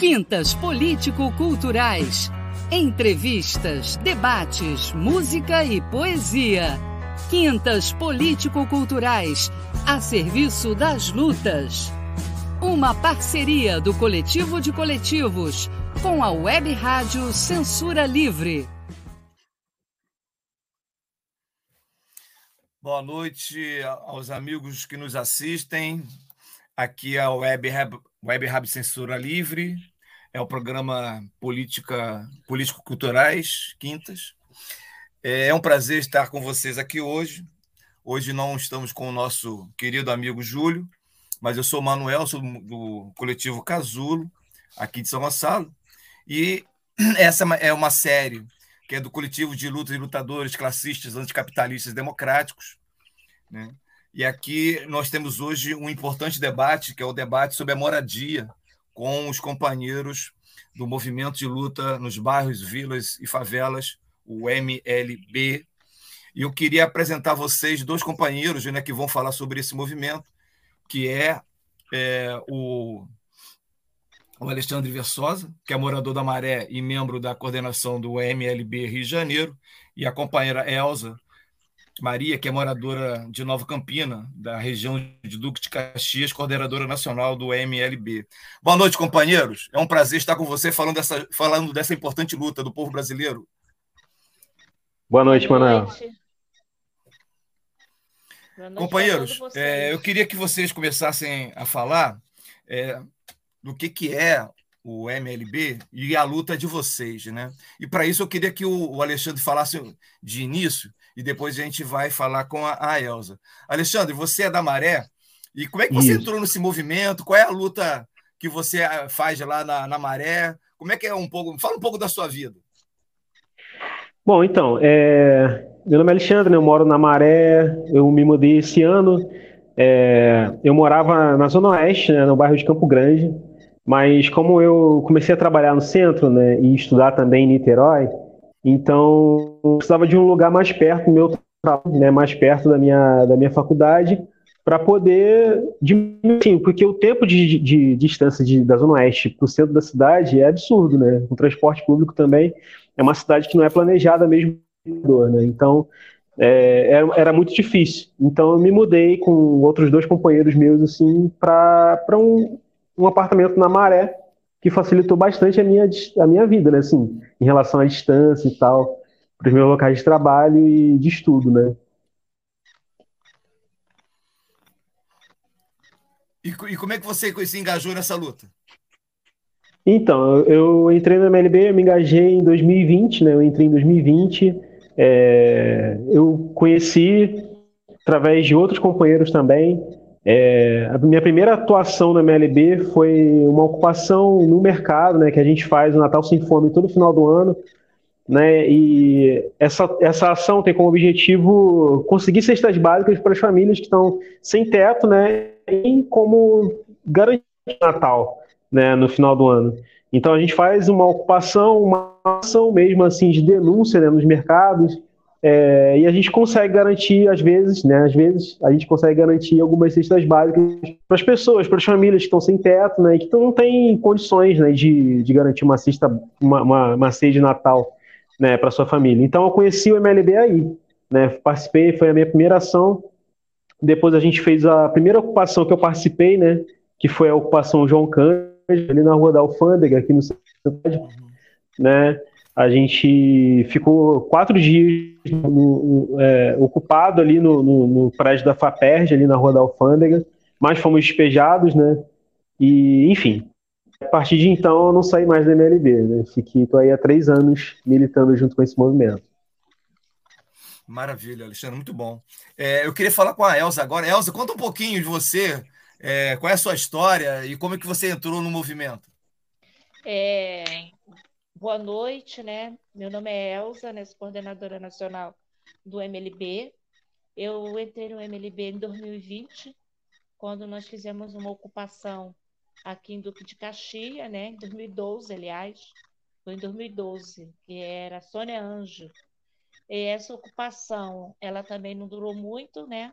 Quintas Político-Culturais. Entrevistas, debates, música e poesia. Quintas Político-Culturais, a serviço das lutas. Uma parceria do Coletivo de Coletivos com a Web Rádio Censura Livre. Boa noite aos amigos que nos assistem. Aqui é a Web Web Censura Livre, é o programa Política, Político-Culturais, Quintas. É um prazer estar com vocês aqui hoje. Hoje não estamos com o nosso querido amigo Júlio, mas eu sou Manuel, sou do coletivo Casulo, aqui de São Gonçalo. E essa é uma série que é do coletivo de lutas e lutadores classistas, anticapitalistas democráticos. Né? E aqui nós temos hoje um importante debate, que é o debate sobre a moradia, com os companheiros do movimento de luta nos bairros, vilas e favelas, o MLB. E eu queria apresentar a vocês dois companheiros né, que vão falar sobre esse movimento, que é, é o, o Alexandre Versosa, que é morador da Maré e membro da coordenação do MLB Rio de Janeiro, e a companheira Elza, Maria, que é moradora de Nova Campina, da região de Duque de Caxias, coordenadora nacional do MLB. Boa noite, companheiros. É um prazer estar com você falando dessa, falando dessa importante luta do povo brasileiro. Boa noite, Manuel. Companheiros, é, eu queria que vocês começassem a falar é, do que, que é o MLB e a luta de vocês, né? E para isso eu queria que o, Alexandre falasse de início e depois a gente vai falar com a, a Elza. Alexandre, você é da Maré, e como é que você Isso. entrou nesse movimento? Qual é a luta que você ah, faz lá na, na Maré? Como é que é um pouco? Fala um pouco da sua vida. Bom, então, é... meu nome é Alexandre, né? eu moro na Maré, eu me mudei esse ano. É... Eu morava na Zona Oeste, né, no bairro de Campo Grande, mas como eu comecei a trabalhar no centro né, e estudar também em Niterói, então, eu precisava de um lugar mais perto do meu trabalho, né, mais perto da minha, da minha faculdade, para poder diminuir, porque o tempo de, de, de distância de, da Zona Oeste para o centro da cidade é absurdo, né? O transporte público também é uma cidade que não é planejada mesmo, né? Então, é, era, era, muito difícil. Então, eu me mudei com outros dois companheiros meus, assim, para um, um apartamento na Maré, que facilitou bastante a minha, a minha vida, né? Assim, em relação à distância e tal, para os meus locais de trabalho e de estudo, né? E, e como é que você se engajou nessa luta? Então, eu entrei no MLB, eu me engajei em 2020, né? Eu entrei em 2020. É, eu conheci através de outros companheiros também. É, a minha primeira atuação na MLB foi uma ocupação no mercado, né, que a gente faz o Natal Sem Fome todo final do ano, né, e essa, essa ação tem como objetivo conseguir cestas básicas para as famílias que estão sem teto, né, e como garantir Natal, né, no final do ano. Então a gente faz uma ocupação, uma ação mesmo assim de denúncia né, nos mercados, é, e a gente consegue garantir, às vezes, né? Às vezes, a gente consegue garantir algumas cestas básicas para as pessoas, para as famílias que estão sem teto, né? E que não têm condições né, de, de garantir uma cesta, uma, uma, uma ceia de Natal né, para sua família. Então, eu conheci o MLB aí, né? Participei, foi a minha primeira ação. Depois a gente fez a primeira ocupação que eu participei, né? Que foi a ocupação João Cândido, ali na Rua da Alfândega, aqui no centro, né? A gente ficou quatro dias no, no, é, ocupado ali no, no, prédio da FAPERJ, ali na Rua da Alfândega, mas fomos despejados, né? E, enfim, a partir de então eu não saí mais da MLB, né? Fiquei, tô aí há três anos militando junto com esse movimento. Maravilha, Alexandre, muito bom. É, eu queria falar com a Elza agora. Elza, conta um pouquinho de você, é, qual é a sua história e como é que você entrou no movimento. É, Boa noite, né? Meu nome é Elza, né? Sou coordenadora nacional do MLB. Eu entrei no MLB em 2020, quando nós fizemos uma ocupação aqui em Duque de Caxias, né? Em 2012, aliás. Foi em 2012, que era Sônia Anjo. E essa ocupação, ela também não durou muito, né?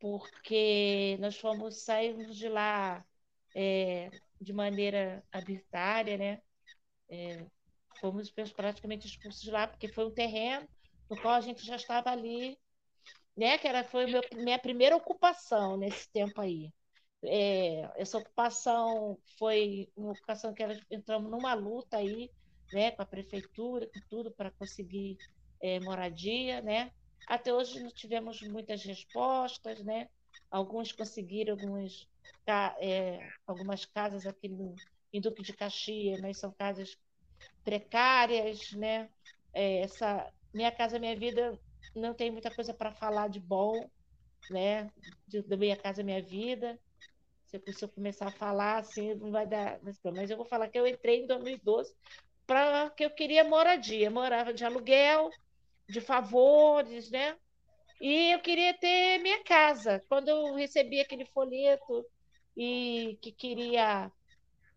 Porque nós fomos sairmos de lá é, de maneira arbitrária, né? É, fomos praticamente expulsos de lá, porque foi um terreno no qual a gente já estava ali, né? Que era, foi meu, minha primeira ocupação nesse tempo aí. É, essa ocupação foi uma ocupação que entramos numa luta aí, né, com a prefeitura, com tudo para conseguir é, moradia, né? Até hoje não tivemos muitas respostas, né? Alguns conseguiram alguns, é, algumas casas aqui no, em Duque de Caxias, mas são casas precárias, né? É, essa minha casa minha vida não tem muita coisa para falar de bom, né? De, de minha casa minha vida. Se, se eu começar a falar assim, não vai dar. Mas eu vou falar que eu entrei em 2012 para que eu queria moradia, morava de aluguel, de favores, né? E eu queria ter minha casa. Quando eu recebi aquele folheto e que queria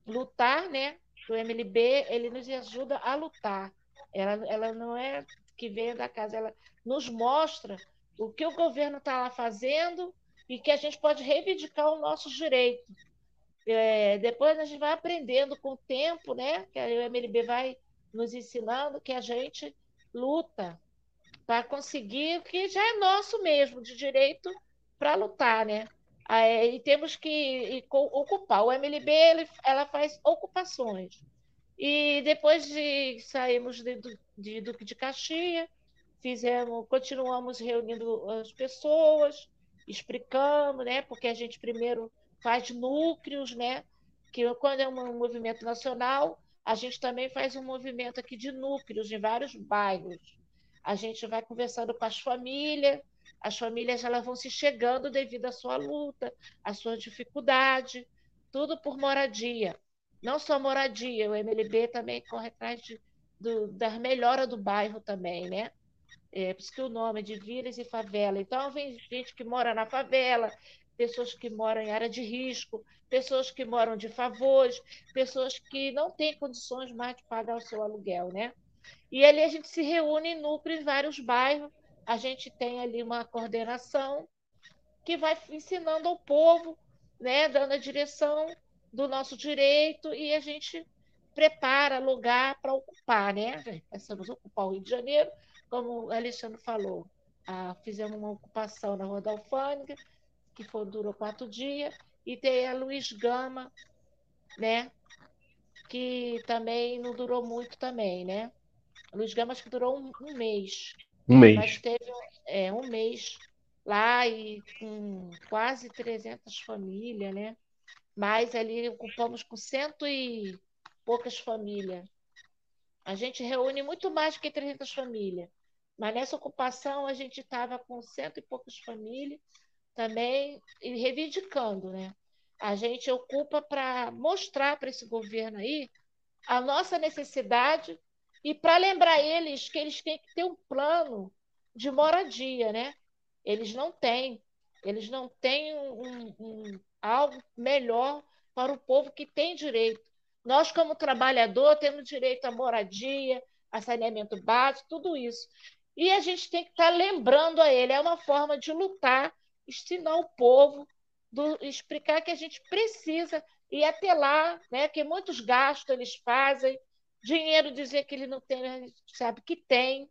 lutar, né? Do MLB, ele nos ajuda a lutar. Ela, ela não é que vem da casa, ela nos mostra o que o governo está lá fazendo e que a gente pode reivindicar o nosso direito. É, depois a gente vai aprendendo com o tempo, né? Que o MLB vai nos ensinando que a gente luta para conseguir o que já é nosso mesmo, de direito para lutar, né? E temos que ocupar. O MLB ele, ela faz ocupações. E depois de sairmos de, de Duque de Caxias, fizemos, continuamos reunindo as pessoas, explicando, né? Porque a gente primeiro faz núcleos, né? Que quando é um movimento nacional, a gente também faz um movimento aqui de núcleos em vários bairros. A gente vai conversando com as famílias, as famílias elas vão se chegando devido à sua luta, à sua dificuldade, tudo por moradia. Não só moradia, o MLB também corre atrás de, do, da melhora do bairro também, né? É, por isso que o nome é de vilas e favela. Então, vem gente que mora na favela, pessoas que moram em área de risco, pessoas que moram de favores, pessoas que não têm condições mais de pagar o seu aluguel, né? E ali a gente se reúne em núcleo em vários bairros, a gente tem ali uma coordenação que vai ensinando ao povo, né, dando a direção do nosso direito e a gente prepara lugar para ocupar, né? Pensamos ocupar o Rio de Janeiro, como o Alexandre falou, ah, fizemos uma ocupação na Rua da Alfândega, que foi, durou quatro dias, e tem a Luiz Gama, né? Que também não durou muito também, né? A Luiz Gama acho que durou um, um mês. Um mês. Mas teve é, um mês lá e com quase 300 famílias, né? Mas ali ocupamos com cento e poucas famílias. A gente reúne muito mais do que 300 famílias. Mas nessa ocupação a gente estava com cento e poucas famílias também e reivindicando, né? A gente ocupa para mostrar para esse governo aí a nossa necessidade e para lembrar eles que eles têm que ter um plano de moradia, né? Eles não têm, eles não têm um, um, algo melhor para o povo que tem direito. Nós, como trabalhador, temos direito à moradia, a saneamento básico, tudo isso. E a gente tem que estar tá lembrando a ele, é uma forma de lutar, ensinar o povo, do, explicar que a gente precisa ir até lá, né? que muitos gastos eles fazem, dinheiro dizer que ele não tem, a gente sabe que tem,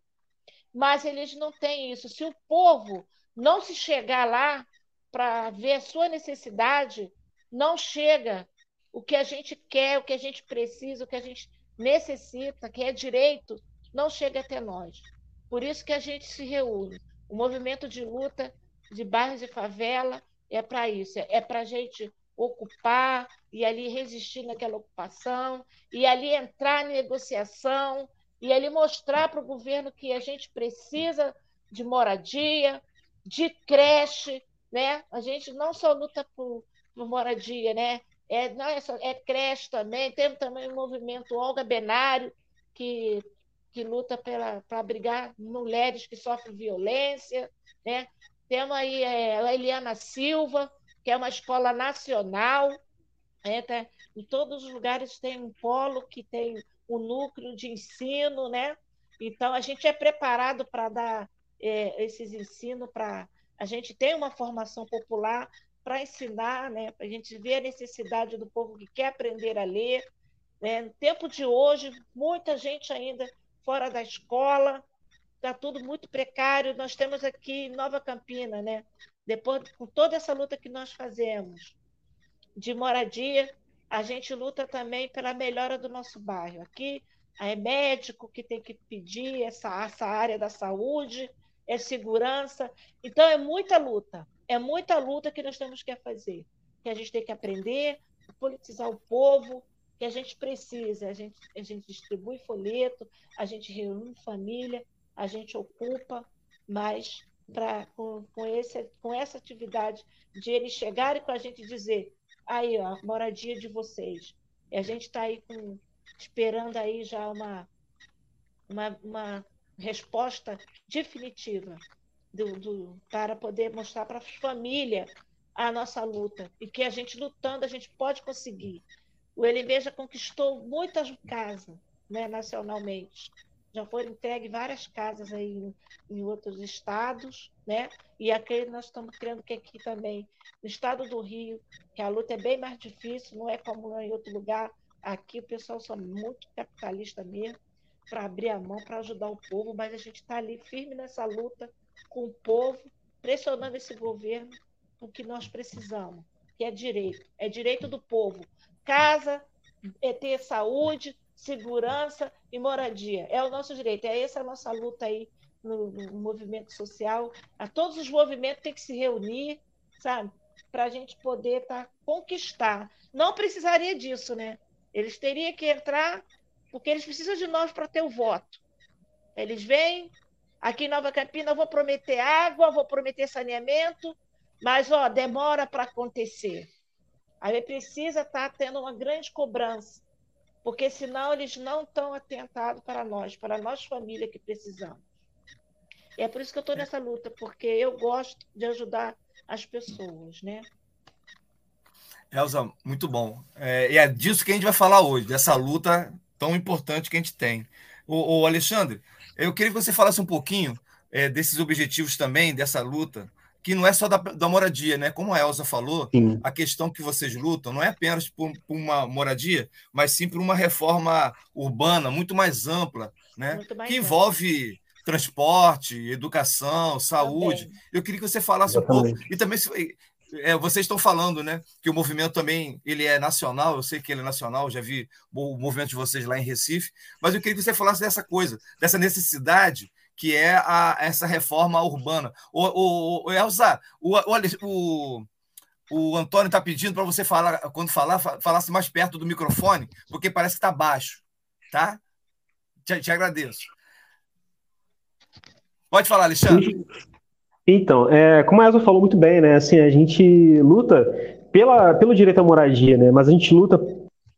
mas eles não têm isso. Se o povo não se chegar lá para ver a sua necessidade, não chega o que a gente quer, o que a gente precisa, o que a gente necessita, que é direito, não chega até nós. Por isso que a gente se reúne. O movimento de luta de bairros e favela é para isso, é para a gente ocupar e ali resistir naquela ocupação, e ali entrar em negociação, e ali mostrar para o governo que a gente precisa de moradia, de creche, né? A gente não só luta por, por moradia, né? É, não é, só, é creche também, temos também o movimento Olga Benário, que que luta para abrigar mulheres que sofrem violência. Né? Temos aí é, a Eliana Silva, que é uma escola nacional. Né? Tá, em todos os lugares tem um polo que tem um núcleo de ensino, né? Então, a gente é preparado para dar é, esses ensinos para. A gente tem uma formação popular para ensinar, né? para a gente ver a necessidade do povo que quer aprender a ler. Né? No tempo de hoje, muita gente ainda fora da escola, está tudo muito precário. Nós temos aqui Nova Campina, né? Depois com toda essa luta que nós fazemos de moradia, a gente luta também pela melhora do nosso bairro. Aqui é médico que tem que pedir essa, essa área da saúde, é segurança. Então, é muita luta. É muita luta que nós temos que fazer. Que a gente tem que aprender, politizar o povo, que a gente precisa. A gente, a gente distribui folheto, a gente reúne família, a gente ocupa, mas com, com, com essa atividade de eles chegarem com a gente e dizer aí, ó, moradia de vocês. E a gente está aí com, esperando aí já uma, uma, uma resposta definitiva do, do, para poder mostrar para a família a nossa luta e que a gente lutando a gente pode conseguir. O já conquistou muitas casas né, nacionalmente. Já foram entregues várias casas aí em, em, outros estados, né? E aqui nós estamos criando que aqui também, no estado do Rio, que a luta é bem mais difícil, não é como em outro lugar. Aqui o pessoal são muito capitalista mesmo para abrir a mão, para ajudar o povo, mas a gente está ali firme nessa luta com o povo, pressionando esse governo o que nós precisamos, que é direito, é direito do povo. Casa, é ter saúde, segurança e moradia. É o nosso direito, é essa a nossa luta aí no, no movimento social. A todos os movimentos têm que se reunir, sabe? Para a gente poder tá, conquistar. Não precisaria disso, né? Eles teriam que entrar porque eles precisam de nós para ter o voto. Eles vêm aqui em Nova Campina, eu vou prometer água, vou prometer saneamento, mas ó, demora para acontecer. Aí precisa estar tá tendo uma grande cobrança, porque senão eles não estão atentados para nós, para nós família que precisamos. E é por isso que eu estou nessa luta, porque eu gosto de ajudar as pessoas, né? Elza, muito bom. É, e é disso que a gente vai falar hoje, dessa luta tão importante que a gente tem. O, Alexandre, eu queria que você falasse um pouquinho é, desses objetivos também, dessa luta, que não é só da, da moradia, né? Como a Elza falou, sim. a questão que vocês lutam não é apenas por, por, uma moradia, mas sim por uma reforma urbana muito mais ampla, né? Mais que envolve transporte, educação, saúde. Também. Eu queria que você falasse Exatamente. um pouco e também é, vocês estão falando, né, que o movimento também ele é nacional. Eu sei que ele é nacional. Já vi o movimento de vocês lá em Recife, mas eu queria que você falasse dessa coisa, dessa necessidade que é a, essa reforma urbana. O, o, o Elza, o, o, o Antônio está pedindo para você falar, quando falar, falasse mais perto do microfone, porque parece que está baixo, tá? Te, te agradeço. Pode falar, Alexandre. Então, é, como a Elza falou muito bem, né? Assim, a gente luta pela, pelo direito à moradia, né? Mas a gente luta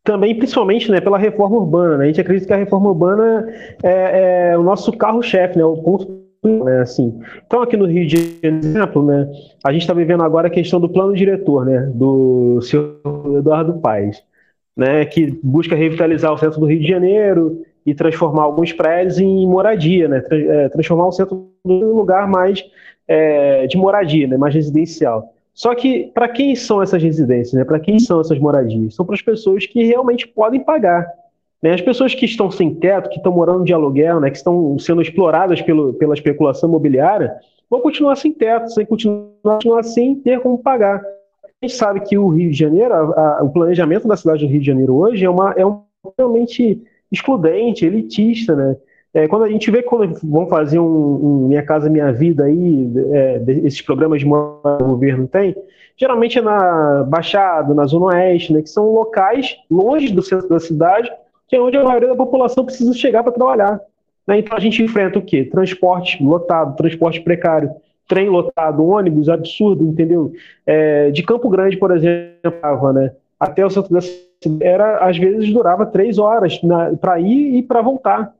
também, principalmente, né, pela reforma urbana. Né? A gente acredita que a reforma urbana é, é o nosso carro-chefe, né? O ponto né, assim. Então, aqui no Rio de Janeiro, né, a gente está vivendo agora a questão do plano diretor, né, do senhor Eduardo Paes, né, que busca revitalizar o centro do Rio de Janeiro e transformar alguns prédios em moradia, né, é, transformar o centro num lugar mais é, de moradia, né, mais residencial. Só que para quem são essas residências? Né? Para quem são essas moradias? São para as pessoas que realmente podem pagar. Né? As pessoas que estão sem teto, que estão morando de aluguel, né? que estão sendo exploradas pelo, pela especulação imobiliária, vão continuar sem teto, sem continuar, sem ter como pagar. A gente sabe que o Rio de Janeiro, a, a, o planejamento da cidade do Rio de Janeiro hoje é, uma, é um realmente excludente, elitista, né? É, quando a gente vê quando vão fazer um, um, Minha Casa Minha Vida aí, é, esses programas de moradia que o governo tem, geralmente é na Baixada, na Zona Oeste, né, que são locais longe do centro da cidade, que é onde a maioria da população precisa chegar para trabalhar. Né? Então a gente enfrenta o quê? Transporte lotado, transporte precário, trem lotado, ônibus absurdo, entendeu? É, de Campo Grande, por exemplo, né, até o centro da cidade, era, às vezes durava três horas para ir e para voltar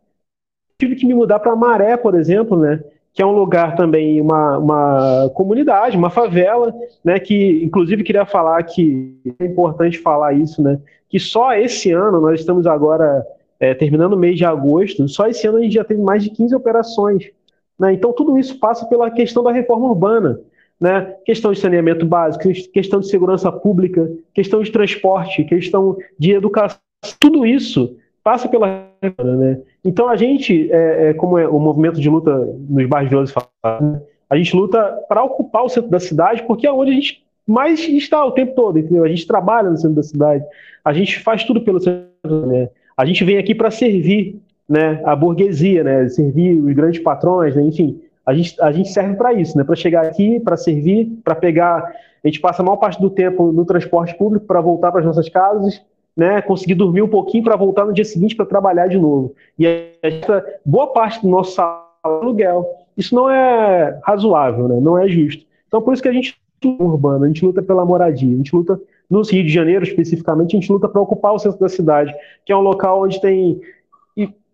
tive que me mudar para Maré, por exemplo, né? Que é um lugar também, uma, uma comunidade, uma favela, né? Que inclusive queria falar que é importante falar isso, né? Que só esse ano, nós estamos agora é, terminando o mês de agosto, só esse ano a gente já teve mais de 15 operações. Né? Então tudo isso passa pela questão da reforma urbana. né? questão de saneamento básico, questão de segurança pública, questão de transporte, questão de educação, tudo isso passa pela né? Então a gente, é, é, como é o movimento de luta nos bairros violentos, né? a gente luta para ocupar o centro da cidade, porque é onde a gente mais está o tempo todo, entendeu? A gente trabalha no centro da cidade, a gente faz tudo pelo centro, né? A gente vem aqui para servir, né, a burguesia, né, servir os grandes patrões, né? enfim, a gente, a gente serve para isso, né? Para chegar aqui, para servir, para pegar. A gente passa a maior parte do tempo no transporte público para voltar para as nossas casas, né? Conseguir dormir um pouquinho para voltar no dia seguinte para trabalhar de novo. E a gente, boa parte do nosso salário é aluguel. Isso não é razoável, né? Não é justo. Então, por isso que a gente luta urbano, a gente luta pela moradia, a gente luta no Rio de Janeiro especificamente, a gente luta para ocupar o centro da cidade, que é um local onde tem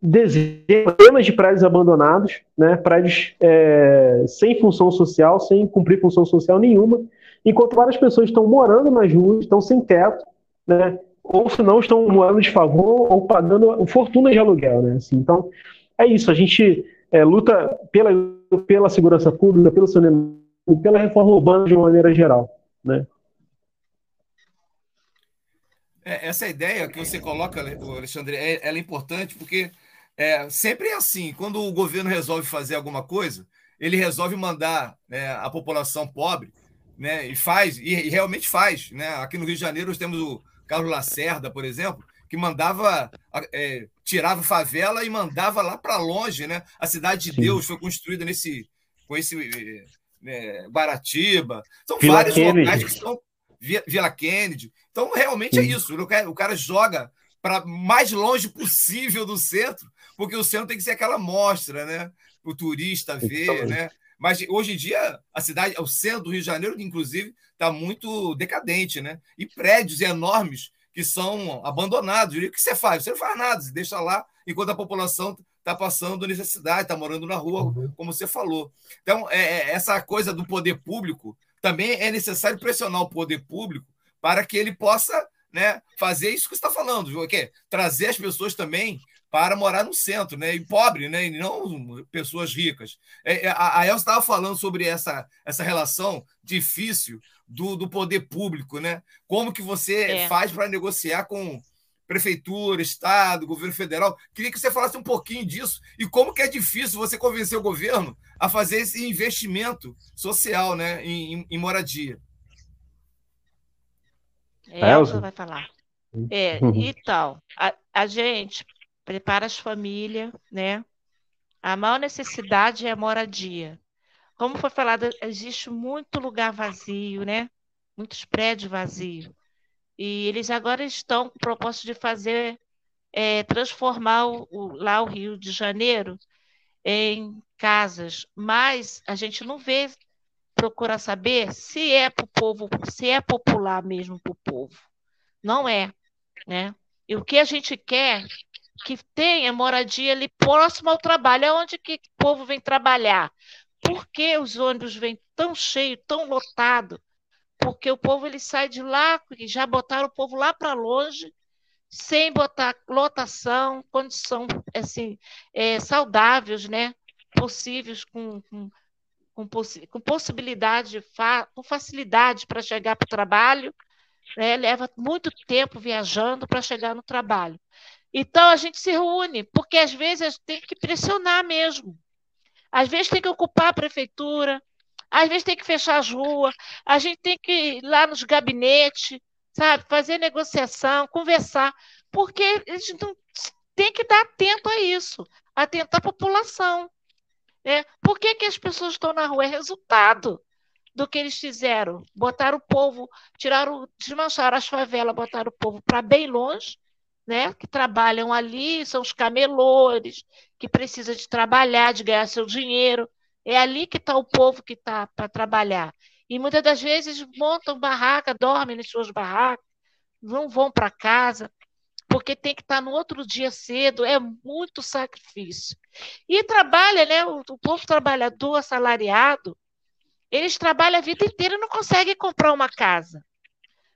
dezenas de prédios abandonados, né, prédios é, sem função social, sem cumprir função social nenhuma, enquanto várias pessoas estão morando nas ruas, estão sem teto, né, ou se não estão morando de favor ou pagando fortuna de aluguel, né, assim, então é isso, a gente é, luta pela, pela segurança pública, pelo saneamento, pela reforma urbana de uma maneira geral, né. É, essa ideia que você coloca, Alexandre, é, ela é importante porque é, sempre é assim, quando o governo resolve fazer alguma coisa, ele resolve mandar né, a população pobre, né, e faz, e, e, realmente faz. Né? Aqui no Rio de Janeiro nós temos o Carlos Lacerda, por exemplo, que mandava, é, tirava favela e mandava lá para longe. Né? A Cidade de Sim. Deus foi construída nesse, com esse é, Guaratiba. São Vila vários Kennedy. locais que são. Vila Kennedy. Então, realmente é Sim. é isso. O cara, o cara joga para mais longe possível do centro porque o centro tem que ser aquela mostra, né? O turista ver, né? Mas hoje em dia, a cidade, o centro do Rio de Janeiro, inclusive, está muito decadente, né? E prédios enormes que são abandonados. E o que você faz? Você não faz nada, você deixa lá enquanto a população está passando necessidade, está morando na rua, uhum. como você falou. Então, é, é, essa coisa do poder público também é necessário pressionar o poder público para que ele possa né, fazer isso que você está falando, que é trazer as pessoas também para morar no centro, né? E pobre, né? E não pessoas ricas. É, é, a Elsa estava falando sobre essa, essa relação difícil do, do poder público, né? Como que você é. faz para negociar com prefeitura, estado, governo federal? Queria que você falasse um pouquinho disso e como que é difícil você convencer o governo a fazer esse investimento social, né? Em, em, em moradia. Elsa vai falar. É, então, a, a gente prepara as famílias, né? A maior necessidade é a moradia. Como foi falado, existe muito lugar vazio, né? Muitos prédios vazios. E eles agora estão com o propósito de fazer, é, transformar o, o, lá o Rio de Janeiro em casas, mas a gente não vê, procura saber se é para o povo, se é popular mesmo para o povo. Não é, né? E o que a gente quer que tenha moradia ali próximo ao trabalho, é onde que o povo vem trabalhar. Por que os ônibus vêm tão cheios, tão lotados? Porque o povo ele sai de lá, já botaram o povo lá para longe, sem botar lotação, condição assim, é, saudáveis, né? possíveis, com, com, com, possi com possibilidade, fa com facilidade para chegar para o trabalho, né? leva muito tempo viajando para chegar no trabalho. Então a gente se reúne, porque às vezes tem que pressionar mesmo. Às vezes tem que ocupar a prefeitura, às vezes tem que fechar as ruas, a gente tem que ir lá nos gabinetes, sabe, fazer negociação, conversar, porque a gente não tem que dar tempo a isso, atentar a população. Né? Por que, que as pessoas estão na rua? É resultado do que eles fizeram. Botaram o povo, tiraram, desmancharam as favelas, botaram o povo para bem longe, né, que trabalham ali, são os camelores, que precisam de trabalhar, de ganhar seu dinheiro. É ali que está o povo que está para trabalhar. E muitas das vezes montam barraca, dormem nas suas barracas, não vão para casa, porque tem que estar tá no outro dia cedo, é muito sacrifício. E trabalha, né? O, o povo trabalhador, assalariado, eles trabalham a vida inteira e não conseguem comprar uma casa.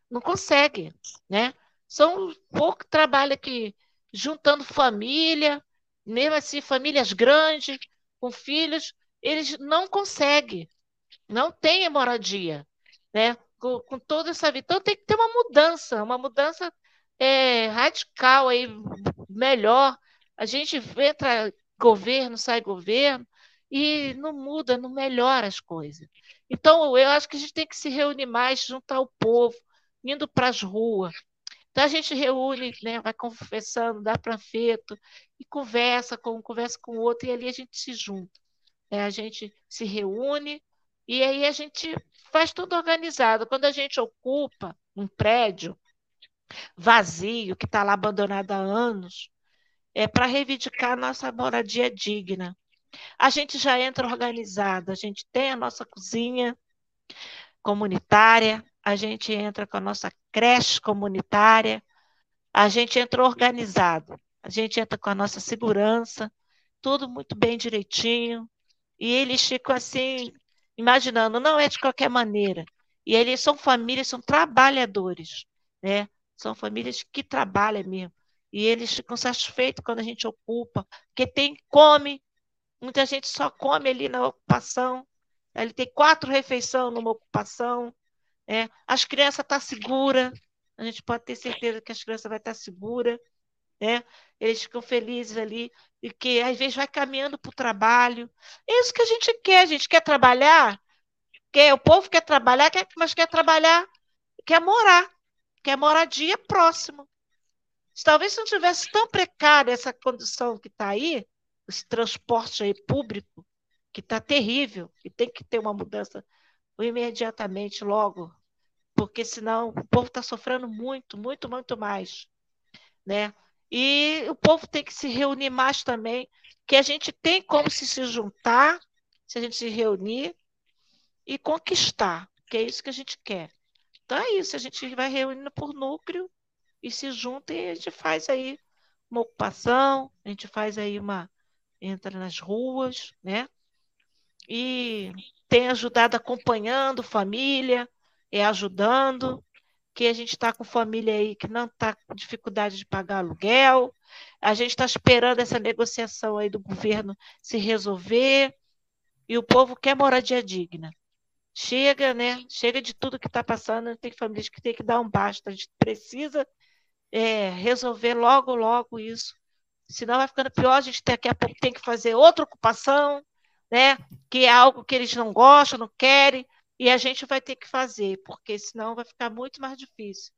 Não conseguem, né? São pouco trabalho aqui, juntando família, mesmo assim, famílias grandes, com filhos, eles não conseguem. não tem moradia, né? Com, com toda essa vida. Então tem que ter uma mudança, uma mudança é, radical aí, melhor. A gente entra governo, sai governo, e não muda, não melhora as coisas. Então, eu acho que a gente tem que se reunir mais, juntar o povo, indo para as ruas. Então, a gente reúne, né, vai confessando, dá panfleto, e conversa com um, conversa com o outro, e ali a gente se junta. Né? A gente se reúne, e aí a gente faz tudo organizado. Quando a gente ocupa um prédio vazio, que está lá abandonado há anos, é para reivindicar nossa moradia digna. A gente já entra organizado, a gente tem a nossa cozinha comunitária, a gente entra com a nossa creche comunitária, a gente entra organizado, a gente entra com a nossa segurança, tudo muito bem direitinho. E eles ficam assim, imaginando, não é de qualquer maneira. E eles são famílias, são trabalhadores, né? São famílias que trabalham mesmo. E eles ficam satisfeitos quando a gente ocupa, porque tem, come, Muita gente só come ali na ocupação. Ele tem quatro refeições numa ocupação. É. As crianças estão tá seguras. A gente pode ter certeza que as crianças vão estar seguras. Né? Eles ficam felizes ali e que às vezes vai caminhando para o trabalho. É isso que a gente quer. A gente quer trabalhar. Quer, o povo quer trabalhar, quer, mas quer trabalhar, quer morar, quer moradia próximo. Talvez se não tivesse tão precária essa condição que está aí, esse transporte aí público, que está terrível, e tem que ter uma mudança imediatamente, logo, porque senão o povo está sofrendo muito, muito, muito mais. Né? E o povo tem que se reunir mais também, que a gente tem como se, se juntar, se a gente se reunir e conquistar, que é isso que a gente quer. Então é isso, a gente vai reunindo por núcleo e se junta e a gente faz aí uma ocupação, a gente faz aí uma, entra nas ruas, né? E tem ajudado acompanhando família, é ajudando, que a gente está com família aí que não está com dificuldade de pagar aluguel, a gente está esperando essa negociação aí do governo se resolver, e o povo quer moradia digna. Chega, né? Chega de tudo que está passando, tem famílias que tem que dar um basta, a gente precisa é, resolver logo, logo isso, senão vai ficando pior, a gente daqui a pouco tem que fazer outra ocupação, né? Que é algo que eles não gostam, não querem, e a gente vai ter que fazer, porque senão vai ficar muito mais difícil.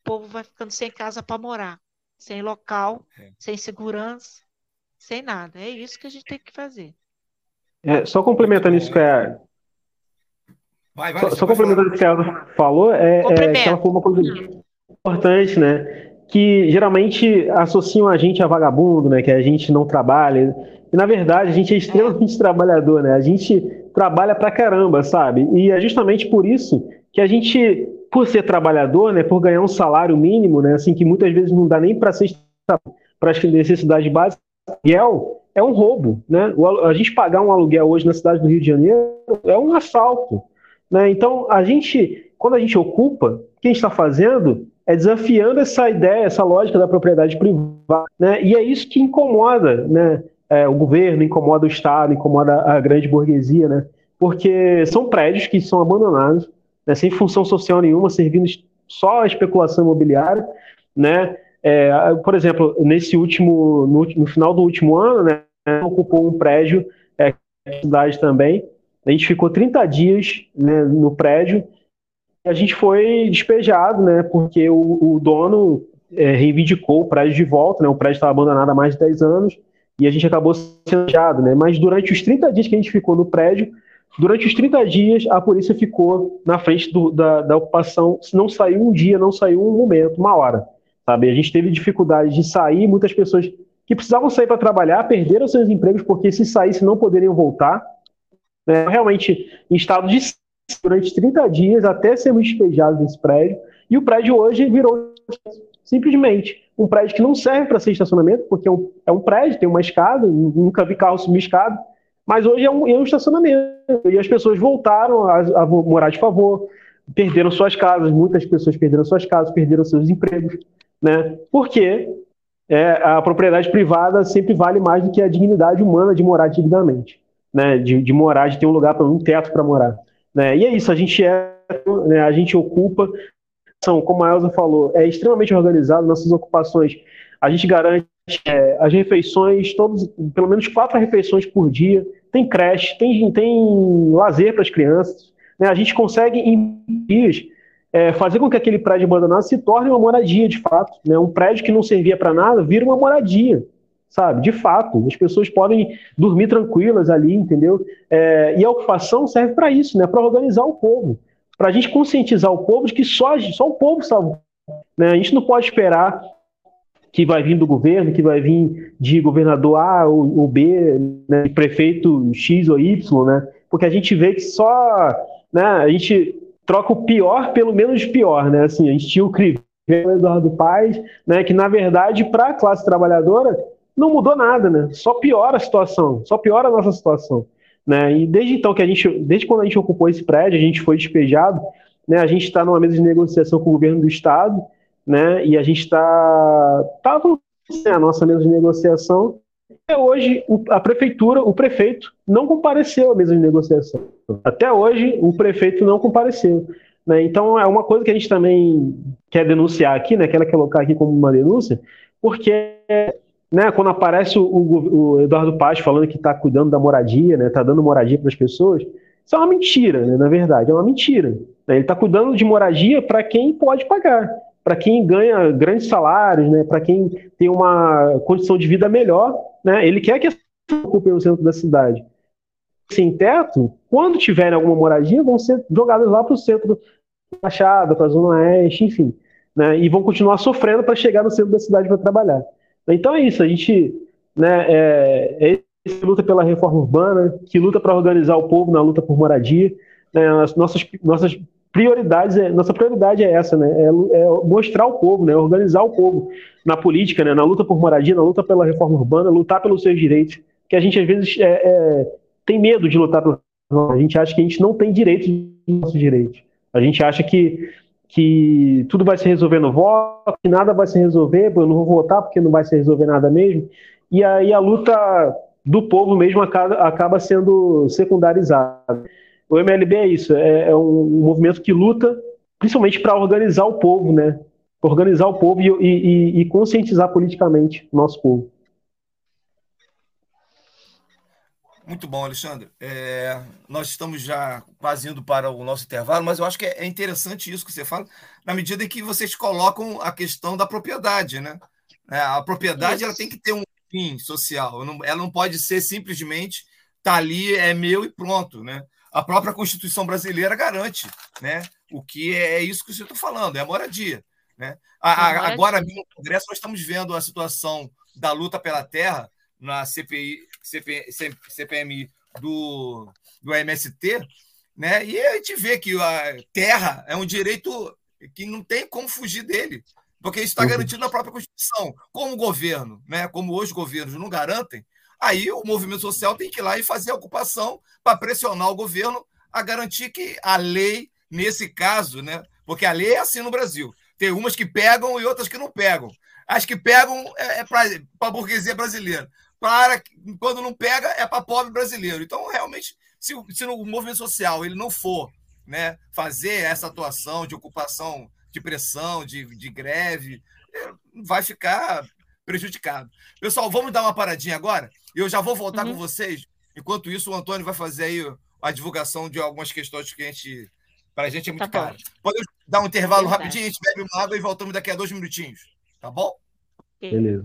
O povo vai ficando sem casa para morar, sem local, é. sem segurança, sem nada. É isso que a gente tem que fazer. É, só complementando isso que a. Vai, vai, só, só complementando o que ela falou, é, é, que ela falou uma coisa importante, né? que geralmente associam a gente a vagabundo, né? Que a gente não trabalha. E na verdade a gente é extremamente trabalhador, né? A gente trabalha pra caramba, sabe? E é justamente por isso que a gente, por ser trabalhador, né? Por ganhar um salário mínimo, né? Assim que muitas vezes não dá nem para ser para as necessidades básicas, aluguel é um roubo, né? A gente pagar um aluguel hoje na cidade do Rio de Janeiro é um assalto, né? Então a gente, quando a gente ocupa, o que a gente está fazendo é desafiando essa ideia, essa lógica da propriedade privada, né? E é isso que incomoda, né? É, o governo, incomoda o Estado, incomoda a grande burguesia, né? Porque são prédios que são abandonados, né? sem função social nenhuma, servindo só a especulação imobiliária, né? É, por exemplo, nesse último, no, no, final do último ano, né? Ocupou um prédio, é, cidade também. A gente ficou 30 dias né, no prédio a gente foi despejado, né? Porque o, o dono é, reivindicou o prédio de volta, né? O prédio estava abandonado há mais de 10 anos e a gente acabou sendo né? Mas durante os 30 dias que a gente ficou no prédio, durante os 30 dias a polícia ficou na frente do, da, da ocupação. Não saiu um dia, não saiu um momento, uma hora, sabe? A gente teve dificuldade de sair, muitas pessoas que precisavam sair para trabalhar perderam seus empregos porque se saísse não poderiam voltar. Né? Realmente em estado de durante 30 dias até sermos despejados desse prédio. E o prédio hoje virou simplesmente um prédio que não serve para ser estacionamento, porque é um, é um, prédio, tem uma escada, nunca vi carro subir escada, mas hoje é um, é um estacionamento. E as pessoas voltaram a, a, morar de favor, perderam suas casas, muitas pessoas perderam suas casas, perderam seus empregos, né? Porque é, a propriedade privada sempre vale mais do que a dignidade humana de morar dignamente, né? De, de morar, de ter um lugar um teto para morar. Né? E é isso, a gente é, né, a gente ocupa, como a Elza falou, é extremamente organizado, nossas ocupações, a gente garante é, as refeições, todos, pelo menos quatro refeições por dia, tem creche, tem, tem lazer para as crianças, né? a gente consegue em dias é, fazer com que aquele prédio abandonado se torne uma moradia de fato, né? um prédio que não servia para nada vira uma moradia, sabe? De fato, as pessoas podem dormir tranquilas ali, entendeu? É, e a ocupação serve para isso, né? Para organizar o povo, para a gente conscientizar o povo de que só, só o povo salva. Né? A gente não pode esperar que vai vir do governo, que vai vir de governador A ou, B, né, prefeito X ou Y, né? Porque a gente vê que só, né? A gente troca o pior pelo menos pior, né? Assim, a gente tinha o Crivella, o Eduardo Paes, né? Que na verdade para a classe trabalhadora não mudou nada, né? Só piora a situação, só piora a nossa situação, né? E desde então que a gente, desde quando a gente ocupou esse prédio, a gente foi despejado, né? A gente está numa mesa de negociação com o governo do estado, né? E a gente está, tá, né, a nossa mesa de negociação. Até hoje a prefeitura, o prefeito não compareceu à mesa de negociação. Até hoje o prefeito não compareceu. Né? Então é uma coisa que a gente também quer denunciar aqui, né? Quer colocar aqui como uma denúncia, porque né, quando aparece o, o, Eduardo Paz falando que está cuidando da moradia, né, está dando moradia para as pessoas, isso é uma mentira, né, na verdade, é uma mentira. Né, ele está cuidando de moradia para quem pode pagar, para quem ganha grandes salários, né, para quem tem uma condição de vida melhor, né, ele quer que as pessoas ocupem o centro da cidade. Sem teto, quando tiverem alguma moradia, vão ser jogadas lá para o centro da Baixada, para a Zona Oeste, enfim, né, e vão continuar sofrendo para chegar no centro da cidade para trabalhar. Então é isso, a gente né, é, é que luta pela reforma urbana, que luta para organizar o povo na luta por moradia. Né, as nossas, nossas prioridades, é, nossa prioridade é essa, né, é, é, mostrar o povo, né, organizar o povo na política, né, na luta por moradia, na luta pela reforma urbana, lutar pelos seus direitos, que a gente às vezes é, é tem medo de lutar pelos a gente acha que a gente não tem direito dos nossos direitos. A gente acha que que tudo vai se resolver no voto, que nada vai se resolver, eu não vou votar porque não vai se resolver nada mesmo. E aí a luta do povo mesmo acaba, sendo secundarizada. O MLB é isso, é, é um, movimento que luta principalmente para organizar o povo, né? Organizar o povo e, e, e conscientizar politicamente o nosso povo. Muito bom, Alexandre. É, nós estamos já quase indo para o nosso intervalo, mas eu acho que é interessante isso que você fala, na medida em que vocês colocam a questão da propriedade, né? É, a propriedade ela tem que ter um fim social, ela não pode ser simplesmente tá ali, é meu e pronto, né? A própria Constituição brasileira garante, né? O que é, é isso que você está falando, é a moradia, né? A, a, agora, no Congresso, nós estamos vendo a situação da luta pela terra na CPI, CP, CPMI do, do MST, né? E a gente vê que a terra é um direito que não tem como fugir dele, porque isso está uhum. garantido na própria Constituição. Como o governo, né? como hoje os governos não garantem, aí o movimento social tem que ir lá e fazer a ocupação para pressionar o governo a garantir que a lei, nesse caso, né? porque a lei é assim no Brasil, tem umas que pegam e outras que não pegam. As que pegam é, é para a burguesia brasileira para quando não pega é para pobre brasileiro. Então, realmente, se, se o movimento social ele não for né, fazer essa atuação de ocupação, de pressão, de, de greve, é, vai ficar prejudicado. Pessoal, vamos dar uma paradinha agora. Eu já vou voltar uhum. com vocês. Enquanto isso, o Antônio vai fazer aí a divulgação de algumas questões que a gente. Para a gente é muito tá caro. Podemos dar um intervalo Verdade. rapidinho, a gente bebe uma água e voltamos daqui a dois minutinhos. Tá bom? Beleza.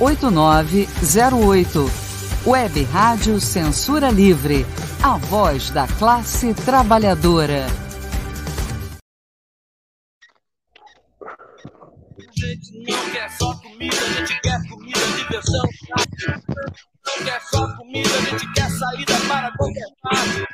8908. Web Rádio Censura Livre, a voz da classe trabalhadora. A gente não quer só comida, a gente quer comida, diversão. Não quer só comida, a gente quer saída para qualquer parte.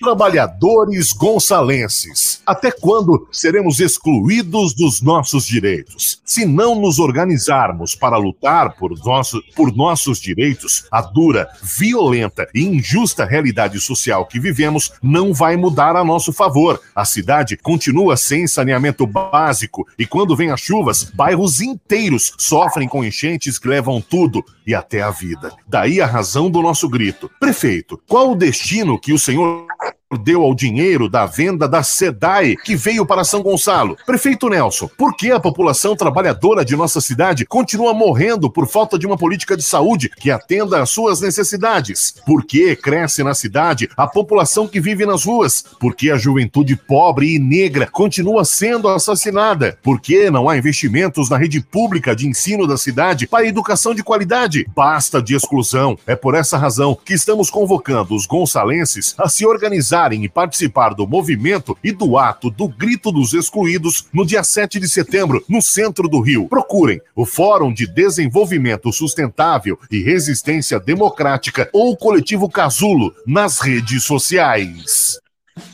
Trabalhadores gonçalenses, até quando seremos excluídos dos nossos direitos? Se não nos organizarmos para lutar por, nosso, por nossos direitos, a dura, violenta e injusta realidade social que vivemos não vai mudar a nosso favor. A cidade continua sem saneamento básico e quando vem as chuvas, bairros inteiros sofrem com enchentes que levam tudo e até a vida. Daí a razão do nosso grito. Prefeito, qual o destino que o senhor Thanks. Deu ao dinheiro da venda da SEDAI que veio para São Gonçalo. Prefeito Nelson, por que a população trabalhadora de nossa cidade continua morrendo por falta de uma política de saúde que atenda às suas necessidades? Por que cresce na cidade a população que vive nas ruas? Por que a juventude pobre e negra continua sendo assassinada? Por que não há investimentos na rede pública de ensino da cidade para educação de qualidade? Basta de exclusão. É por essa razão que estamos convocando os gonçalenses a se organizar e participar do movimento e do ato do Grito dos Excluídos no dia 7 de setembro, no centro do Rio. Procurem o Fórum de Desenvolvimento Sustentável e Resistência Democrática ou o Coletivo Casulo nas redes sociais.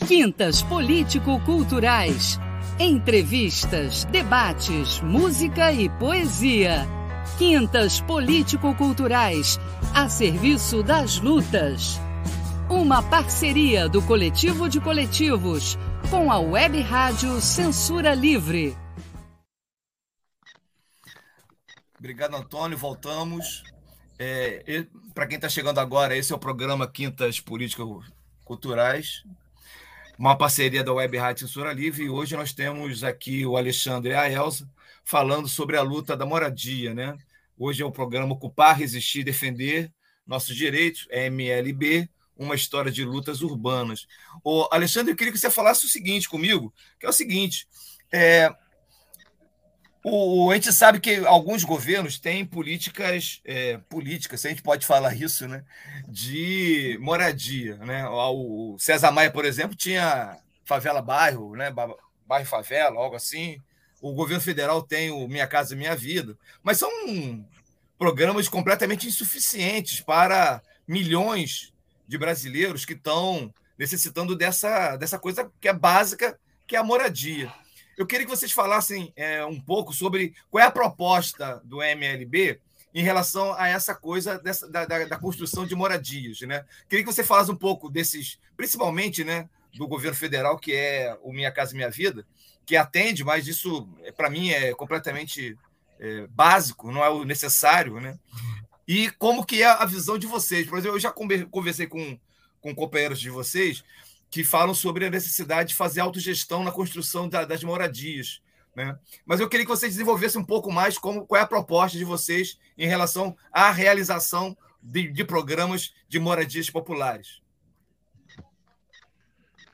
Quintas Político-Culturais. Entrevistas, debates, música e poesia. Quintas Político-Culturais. A serviço das lutas. Uma parceria do Coletivo de Coletivos com a Web Rádio Censura Livre. Obrigado, Antônio. Voltamos. É, Para quem está chegando agora, esse é o programa Quintas Políticas Culturais, uma parceria da Web Rádio Censura Livre. E hoje nós temos aqui o Alexandre e a Elza falando sobre a luta da moradia. Né? Hoje é o programa Ocupar, Resistir, Defender Nossos Direitos, MLB uma história de lutas urbanas. O Alexandre, eu queria que você falasse o seguinte comigo, que é o seguinte: é, o, a gente sabe que alguns governos têm políticas é, políticas, se a gente pode falar isso, né, de moradia, né? O César Maia, por exemplo, tinha favela bairro, né, bairro favela, algo assim. O governo federal tem o Minha Casa Minha Vida, mas são programas completamente insuficientes para milhões de brasileiros que estão necessitando dessa, dessa coisa que é básica, que é a moradia. Eu queria que vocês falassem é, um pouco sobre qual é a proposta do MLB em relação a essa coisa dessa, da, da, da, construção de moradias. Né? Queria que você falasse um pouco desses, principalmente né, do governo federal, que é o Minha Casa Minha Vida, que atende, mas isso, para mim, é completamente é, básico, não é o necessário. Né? E como que é a visão de vocês? Por exemplo, eu já conversei com, com companheiros de vocês que falam sobre a necessidade de fazer autogestão na construção da, das moradias. Né? Mas eu queria que vocês desenvolvessem um pouco mais como, qual é a proposta de vocês em relação à realização de, de programas de moradias populares.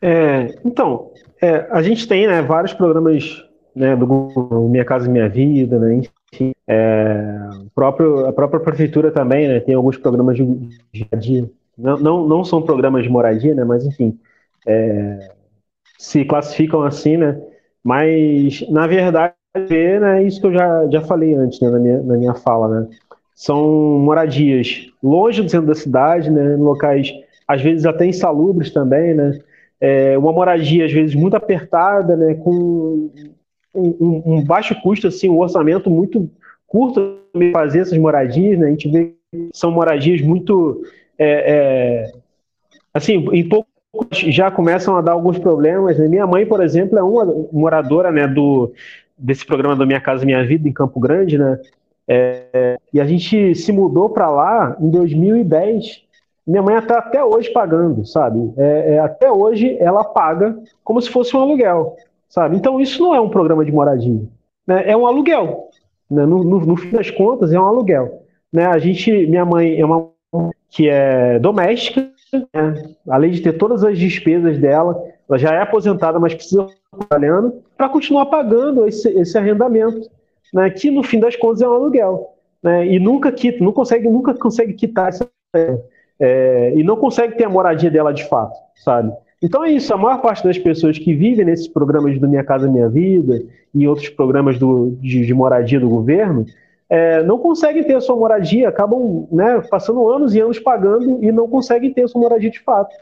É, então, é, a gente tem né, vários programas né, do Minha Casa Minha Vida, né, é, próprio, a própria prefeitura também né, tem alguns programas de moradia. Não, não, não são programas de moradia, né, mas enfim, é, se classificam assim, né? Mas, na verdade, né, é isso que eu já, já falei antes né, na, minha, na minha fala, né? São moradias longe do centro da cidade, né, locais, às vezes, até insalubres também, né? É uma moradia, às vezes, muito apertada, né, com um, um, baixo custo, assim, um orçamento muito curto para fazer essas moradias, né? A gente vê que são moradias muito, é, é, assim, em pouco já começam a dar alguns problemas. Né? Minha mãe, por exemplo, é uma moradora, né, do desse programa do Minha Casa Minha Vida em Campo Grande, né? É, e a gente se mudou para lá em 2010. Minha mãe está até hoje pagando, sabe? É, é, até hoje ela paga como se fosse um aluguel sabe? Então isso não é um programa de moradia, né? É um aluguel, né? no, no, no, fim das contas é um aluguel, né? A gente, minha mãe é uma que é doméstica, né? além de ter todas as despesas dela, ela já é aposentada, mas precisa trabalhando para continuar pagando esse, esse arrendamento, né, que no fim das contas é um aluguel, né, e nunca quita, não consegue, nunca consegue quitar essa é, e não consegue ter a moradia dela de fato, sabe? Então é isso, a maior parte das pessoas que vivem nesses programas do Minha Casa Minha Vida e outros programas do, de, de moradia do governo é, não conseguem ter a sua moradia, acabam né, passando anos e anos pagando e não conseguem ter a sua moradia de fato.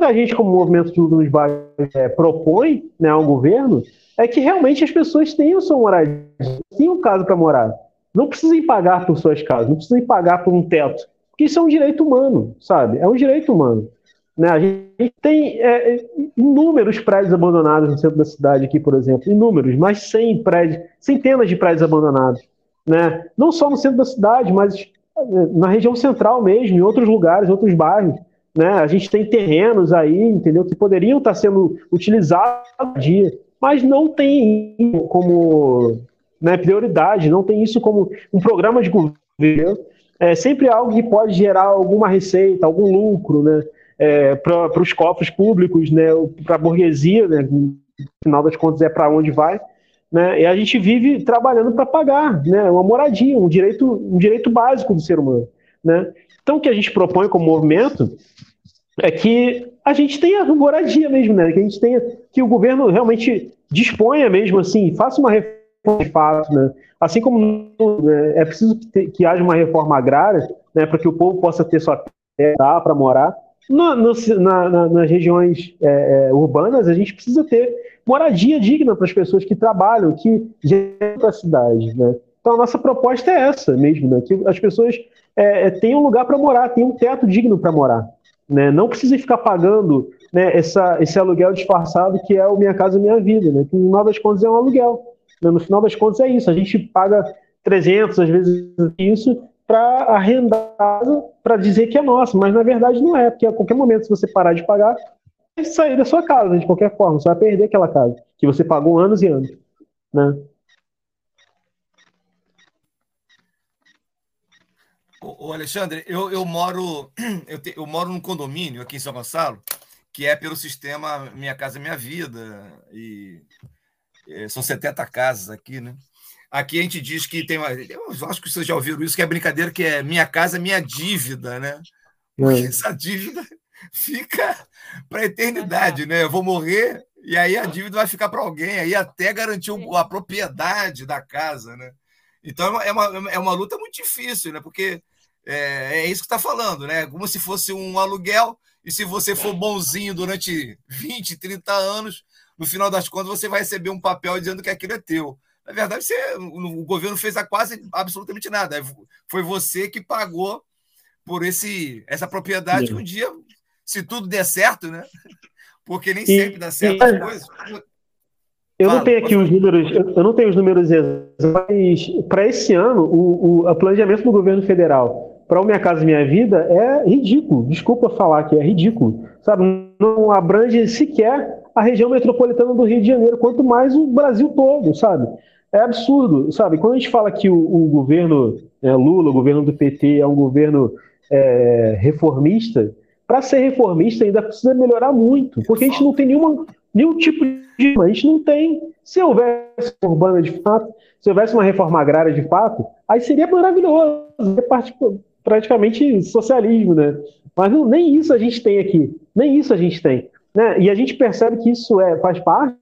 A gente, como movimento de nos bairros, é, propõe né, ao governo é que realmente as pessoas tenham sua moradia, tenham casa para morar. Não precisem pagar por suas casas, não precisem pagar por um teto, porque isso é um direito humano, sabe? É um direito humano. Né? A gente tem é, inúmeros prédios abandonados no centro da cidade aqui, por exemplo, inúmeros, mais 100 prédios, centenas de prédios abandonados. Né? Não só no centro da cidade, mas é, na região central mesmo, em outros lugares, em outros bairros. Né? A gente tem terrenos aí, entendeu, que poderiam estar sendo utilizados dia, mas não tem como né, prioridade, não tem isso como um programa de governo. É sempre algo que pode gerar alguma receita, algum lucro, né? É, para os cofres públicos, né? Para a burguesia, né? No final das contas é para onde vai. Né? E a gente vive trabalhando para pagar né? uma moradia, um direito, um direito básico do ser humano. Né? Então, o que a gente propõe como movimento é que a gente tenha moradia mesmo, né? que a gente tenha, que o governo realmente disponha mesmo assim, faça uma reforma de fato, né? assim como né, é preciso que, te, que, haja uma reforma agrária, né, para que o povo possa ter sua terra para morar. No, no, na, na, nas regiões é, é, urbanas, a gente precisa ter moradia digna para as pessoas que trabalham, que geram a cidade. Né? Então, a nossa proposta é essa mesmo, né? que as pessoas é, é tenham um lugar para morar, tenham um teto digno para morar. Né? Não precisem ficar pagando né, essa, esse aluguel disfarçado que é o Minha Casa Minha Vida, né? que no final das contas é um aluguel. Né? No final das contas é isso, a gente paga 300, às vezes isso, para arrendar para dizer que é nosso, mas na verdade não é, porque a qualquer momento, se você parar de pagar, vai sair da sua casa de qualquer forma, você vai perder aquela casa que você pagou anos e anos, né? Ô, Alexandre, eu, eu moro eu, te, eu moro num condomínio aqui em São Gonçalo que é pelo sistema Minha Casa Minha Vida e é, são 70 casas aqui, né? Aqui a gente diz que tem uma. Eu acho que vocês já ouviram isso, que é brincadeira que é minha casa, minha dívida, né? Porque é. essa dívida fica para a eternidade, né? Eu vou morrer e aí a dívida vai ficar para alguém, aí até garantir a propriedade da casa, né? Então é uma, é uma luta muito difícil, né? Porque é, é isso que está falando, né? Como se fosse um aluguel, e se você for bonzinho durante 20, 30 anos, no final das contas você vai receber um papel dizendo que aquilo é teu. Na verdade, você, o governo fez a quase absolutamente nada. Foi você que pagou por esse, essa propriedade que um dia se tudo der certo, né? Porque nem e, sempre dá certo as coisas. Eu Fala, não tenho aqui os números, eu não tenho os números exatos, mas para esse ano, o, o planejamento do governo federal para o Minha Casa Minha Vida é ridículo. Desculpa falar que é ridículo. Sabe, não abrange sequer a região metropolitana do Rio de Janeiro, quanto mais o Brasil todo, sabe? É absurdo, sabe? Quando a gente fala que o, o governo é, Lula, o governo do PT, é um governo é, reformista, para ser reformista ainda precisa melhorar muito, porque a gente não tem nenhuma, nenhum tipo de. A gente não tem. Se houvesse urbana de fato, se houvesse uma reforma agrária de fato, aí seria maravilhoso, seria praticamente socialismo, né? Mas não, nem isso a gente tem aqui, nem isso a gente tem. Né? E a gente percebe que isso é, faz parte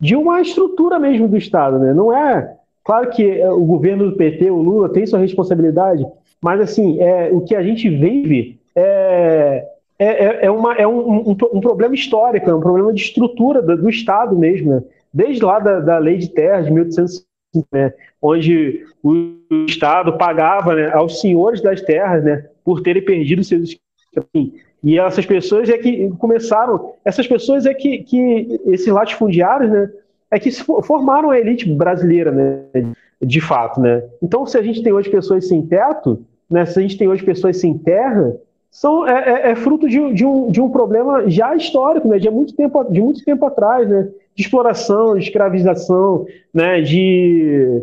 de uma estrutura mesmo do Estado, né? Não é. Claro que é, o governo do PT, o Lula, tem sua responsabilidade, mas assim, é, o que a gente vive é, é, é, é, uma, é um, um, um, problema histórico, é um problema de estrutura do, do Estado mesmo, né? desde lá da, da Lei de Terras de 1805, né? onde o Estado pagava né, aos senhores das terras né, por terem perdido seus assim, e essas pessoas é que começaram, essas pessoas é que, que esses latifundiários, né, é que formaram a elite brasileira, né, de fato, né. Então, se a gente tem hoje pessoas sem teto, né, se a gente tem hoje pessoas sem terra, são, é, é, é fruto de, de, um, de um problema já histórico, né, de muito tempo, de muito tempo atrás, né, de exploração, de escravização, né, de,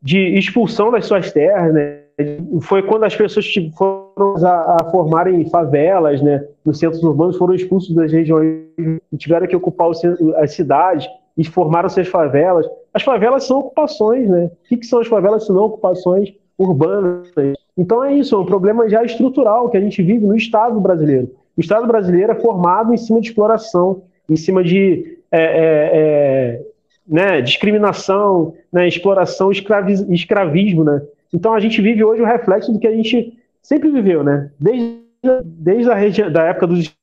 de expulsão das suas terras, né, foi quando as pessoas foram a, a formarem favelas, né, nos centros urbanos, foram expulsos das regiões e tiveram que ocupar as cidades e formaram suas favelas. As favelas são ocupações, né? O que, que são as favelas se não ocupações urbanas? Então é isso, é um problema já estrutural que a gente vive no Estado brasileiro. O Estado brasileiro é formado em cima de exploração, em cima de é, é, é, né, discriminação, né, exploração, escravismo, né? Então a gente vive hoje o reflexo do que a gente sempre viveu, né? Desde, desde a da época dos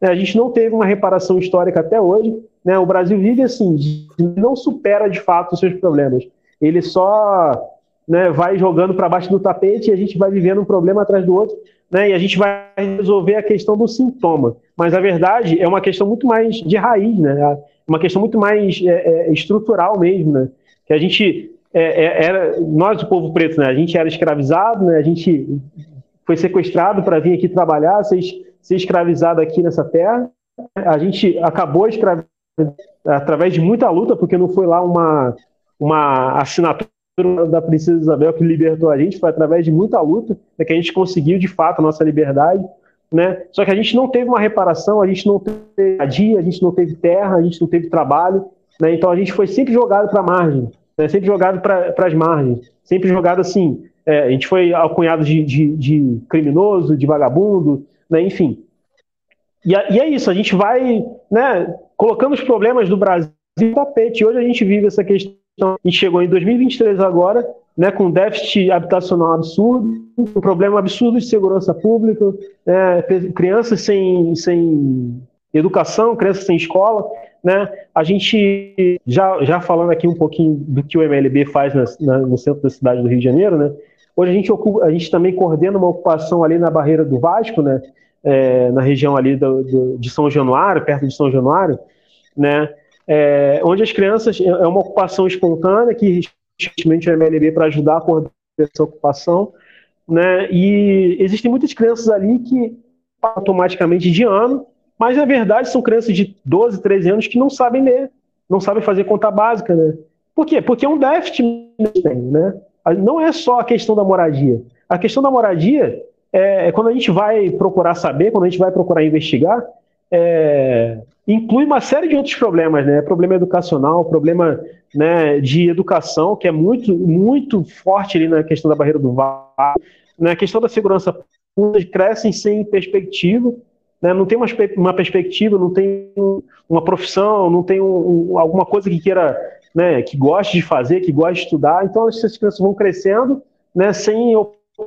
né, a gente não teve uma reparação histórica até hoje. Né? O Brasil vive assim, não supera de fato os seus problemas. Ele só né, vai jogando para baixo do tapete e a gente vai vivendo um problema atrás do outro. Né, e a gente vai resolver a questão do sintoma. Mas a verdade é uma questão muito mais de raiz, né? uma questão muito mais é, é, estrutural mesmo. Né? Que a gente é, é era, nós, o povo preto, né, a gente era escravizado, né, a gente foi sequestrado para vir aqui trabalhar, ser, ser escravizado aqui nessa terra. A gente acabou escravizado através de muita luta, porque não foi lá uma, uma assinatura da Princesa Isabel que libertou a gente, foi através de muita luta né, que a gente conseguiu de fato a nossa liberdade. Né? Só que a gente não teve uma reparação, a gente não teve dia, a gente não teve terra, a gente não teve trabalho, né? então a gente foi sempre jogado para a margem, né? sempre jogado para as margens, sempre jogado assim. É, a gente foi alcunhado de, de, de criminoso, de vagabundo, né? enfim. E, e, é isso, a gente vai né, colocando os problemas do Brasil no tapete. Hoje a gente vive essa questão, a gente chegou em 2023 agora, né, com déficit habitacional absurdo, um problema absurdo de segurança pública, né, crianças sem, sem educação, crianças sem escola. Né? A gente, já, já falando aqui um pouquinho do que o MLB faz na, na, no centro da cidade do Rio de Janeiro, né? hoje a gente, ocupa, a gente também coordena uma ocupação ali na barreira do Vasco, né? É, na região ali do, do, de São Januário, perto de São Januário, né? É, onde as crianças, é uma ocupação espontânea que recentemente o MLB para ajudar a coordenar essa ocupação, né? E existem muitas crianças ali que automaticamente de ano, mas na verdade são crianças de 12, 13 anos que não sabem ler, não sabem fazer conta básica, né? Por quê? Porque é um déficit, né? Não é só a questão da moradia. A questão da moradia é, é quando a gente vai procurar saber, quando a gente vai procurar investigar, é, inclui uma série de outros problemas, né? Problema educacional, problema né, de educação, que é muito, muito forte ali na questão da barreira do vale, na questão da segurança pública, crescem sem perspectiva, né, não tem uma, uma, perspectiva, não tem uma profissão, não tem um, um, alguma coisa que queira, né, que goste de fazer, que goste de estudar, então essas crianças vão crescendo, né, sem,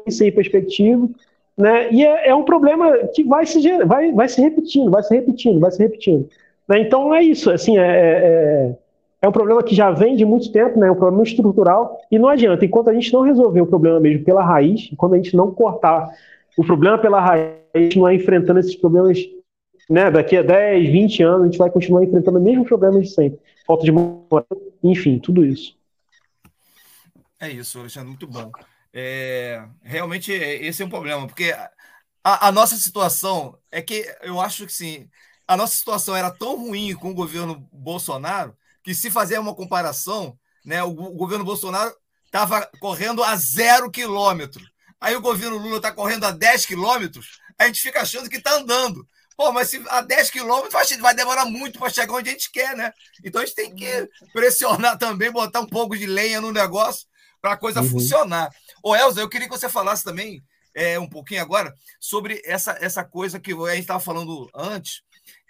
sem perspectiva, né, e é, é um problema que vai se, vai, vai se repetindo, vai se repetindo, vai se repetindo. Né, então é isso, assim, é, é é um problema que já vem de muito tempo, né? é um problema estrutural, e não adianta, enquanto a gente não resolver o problema mesmo pela raiz, quando a gente não cortar o problema pela raiz, não é enfrentando esses problemas né, daqui a 10, 20 anos, a gente vai continuar enfrentando o mesmo problema de sempre. Falta de moral, enfim, tudo isso. É isso, Alexandre, muito bom. É, realmente, esse é um problema, porque a, a, nossa situação é que eu acho que sim, a nossa situação era tão ruim com o governo Bolsonaro que se fazer uma comparação, né, o, o governo Bolsonaro estava correndo a zero quilômetro. Aí o governo Lula está correndo a 10 quilômetros, a gente fica achando que está andando. Pô, mas se a 10 quilômetros vai demorar muito para chegar onde a gente quer, né? Então a gente tem que pressionar também, botar um pouco de lenha no negócio para a coisa uhum. funcionar. Ô, Elza, eu queria que você falasse também é, um pouquinho agora sobre essa, essa coisa que a gente estava falando antes,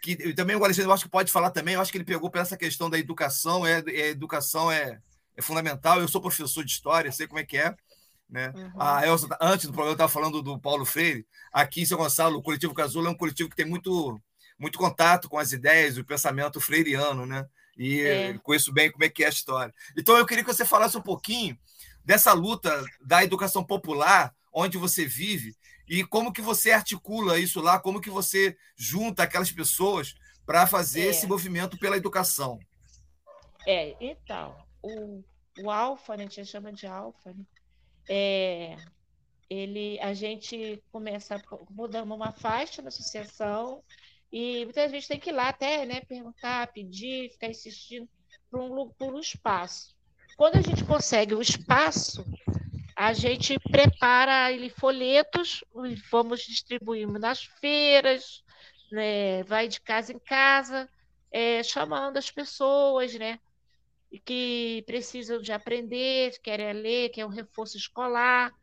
que também o Alexandre eu acho que pode falar também, eu acho que ele pegou para essa questão da educação, é, é educação é, é, fundamental. Eu sou professor de história, sei como é que é. Né? Uhum. A Elsa, antes do programa, estava falando do Paulo Freire. Aqui em São Gonçalo, o Coletivo Casulo é um coletivo que tem muito, muito contato com as ideias, o pensamento freiriano, né? E é. conheço bem como é que é a história. Então, eu queria que você falasse um pouquinho dessa luta da educação popular, onde você vive, e como que você articula isso lá, como que você junta aquelas pessoas para fazer é. esse movimento pela educação. É, então, o, o Alfa, né, a gente chama de Alfa, né? É, ele, a gente começa mudando uma faixa na associação e muitas vezes tem que ir lá até né, perguntar, pedir, ficar insistindo por um, por um espaço. Quando a gente consegue o espaço, a gente prepara ele folhetos, vamos distribuir nas feiras, né, vai de casa em casa, é, chamando as pessoas, né, que precisam de aprender, querem ler, querem um reforço escolar,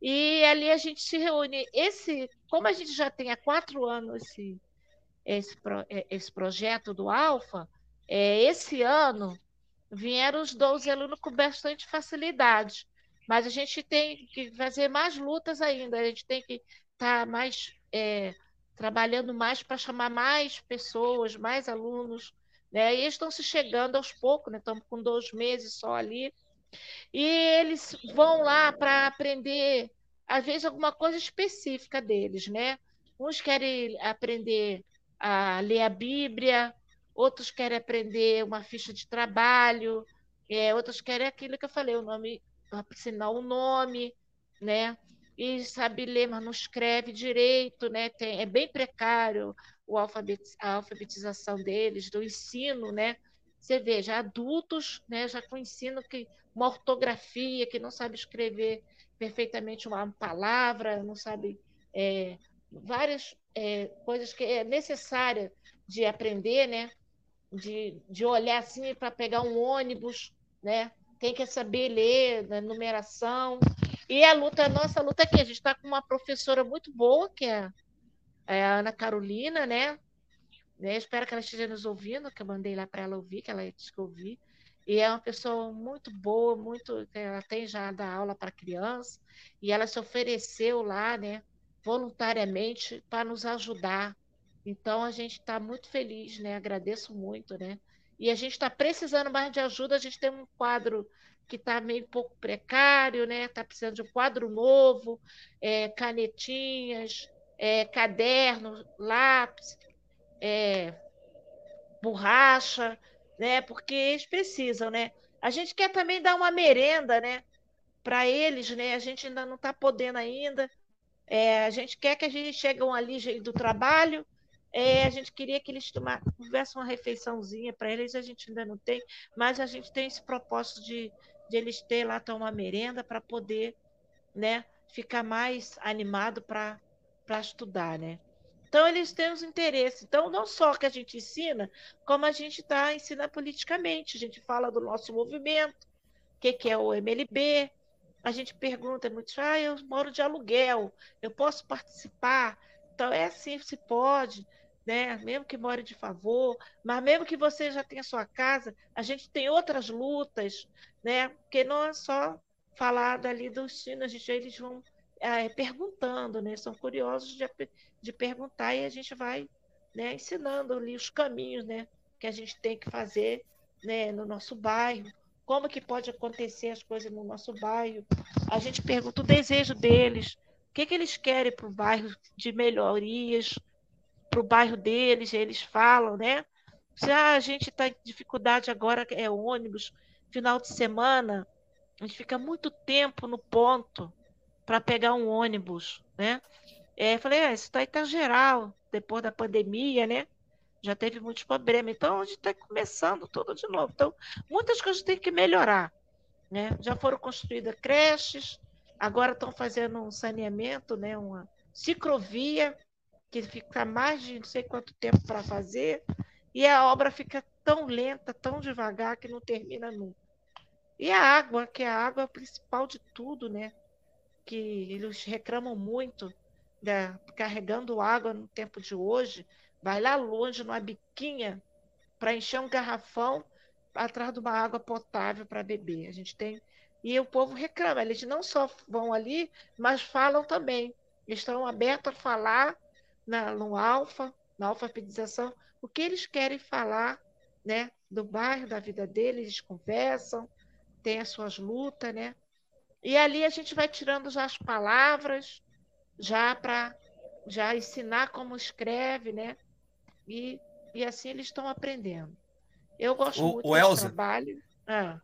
e ali a gente se reúne. Esse, como a gente já tem há quatro anos esse, esse, é, esse projeto do Alfa, é, esse ano vieram os 12 alunos com bastante facilidade, mas a gente tem que fazer mais lutas ainda, a gente tem que estar tá mais é, trabalhando mais para chamar mais pessoas, mais alunos, né? E eles estão se chegando aos poucos, né? Estamos com dois meses só ali. E eles vão lá para aprender, às vezes, alguma coisa específica deles, né? Uns querem aprender a ler a Bíblia, outros querem aprender uma ficha de trabalho, é, outros querem aquilo que eu falei, o nome, assinar o nome, né? E sabe ler, mas não escreve direito, né? Tem, é bem precário o alfabetiz, a alfabetização deles, do ensino, né? Você veja, adultos, né, já com ensino que uma ortografia, que não sabe escrever perfeitamente uma palavra, não sabe é, várias é, coisas que é necessária de aprender, né? De, de olhar assim para pegar um ônibus, né? Tem que saber ler, né? numeração. E a luta, a nossa luta aqui, a gente está com uma professora muito boa, que é, é a Ana Carolina, né? né? Espero que ela esteja nos ouvindo, que eu mandei lá para ela ouvir, que ela disse que ouvir. E é uma pessoa muito boa, muito. Ela tem já da aula para criança, e ela se ofereceu lá, né? voluntariamente para nos ajudar. Então a gente está muito feliz, né? Agradeço muito, né? E a gente está precisando mais de ajuda. A gente tem um quadro que está meio pouco precário, né? Está precisando de um quadro novo, é, canetinhas, é, caderno, lápis, é, borracha, né? Porque eles precisam, né? A gente quer também dar uma merenda, né? Para eles, né? A gente ainda não está podendo ainda. É, a gente quer que a gente cheguem ali do trabalho, é, a gente queria que eles tivessem uma refeiçãozinha para eles, a gente ainda não tem, mas a gente tem esse propósito de, de eles ter lá tomar uma merenda para poder né, ficar mais animado para estudar, né? Então, eles têm os interesses. Então, não só que a gente ensina, como a gente está ensinando politicamente. A gente fala do nosso movimento, o que, que é o MLB, a gente pergunta muito, ah, eu moro de aluguel, eu posso participar? Então, é assim, se pode, né? Mesmo que more de favor, mas mesmo que você já tenha sua casa, a gente tem outras lutas, né? Porque não é só falar dali do ensino, a gente, eles vão é, perguntando, né? São curiosos de, de perguntar e a gente vai né, ensinando ali os caminhos, né? Que a gente tem que fazer né, no nosso bairro, como que pode acontecer as coisas no nosso bairro. A gente pergunta o desejo deles, o que, que eles querem para o bairro de melhorias, para o bairro deles, eles falam, né? Se ah, a gente está em dificuldade agora, é ônibus, final de semana, a gente fica muito tempo no ponto para pegar um ônibus, né? É, falei, ah, isso está tá geral, depois da pandemia, né? já teve muitos problemas. Então, a gente está começando tudo de novo. Então, muitas coisas têm que melhorar. Né? Já foram construídas creches, agora estão fazendo um saneamento, né? uma ciclovia, que fica mais de não sei quanto tempo para fazer, e a obra fica tão lenta, tão devagar, que não termina nunca. E a água, que é a água principal de tudo, né? Que eles reclamam muito, né? carregando água no tempo de hoje, vai lá longe, numa biquinha, para encher um garrafão atrás de uma água potável para beber. A gente tem. E o povo reclama, eles não só vão ali, mas falam também. Estão abertos a falar na, no alfa, na alfabetização, o que eles querem falar né, do bairro, da vida deles, eles conversam, têm as suas lutas, né? E ali a gente vai tirando já as palavras, já para já ensinar como escreve, né? E, e assim eles estão aprendendo. Eu gosto o, muito o Elza, trabalho. Ah.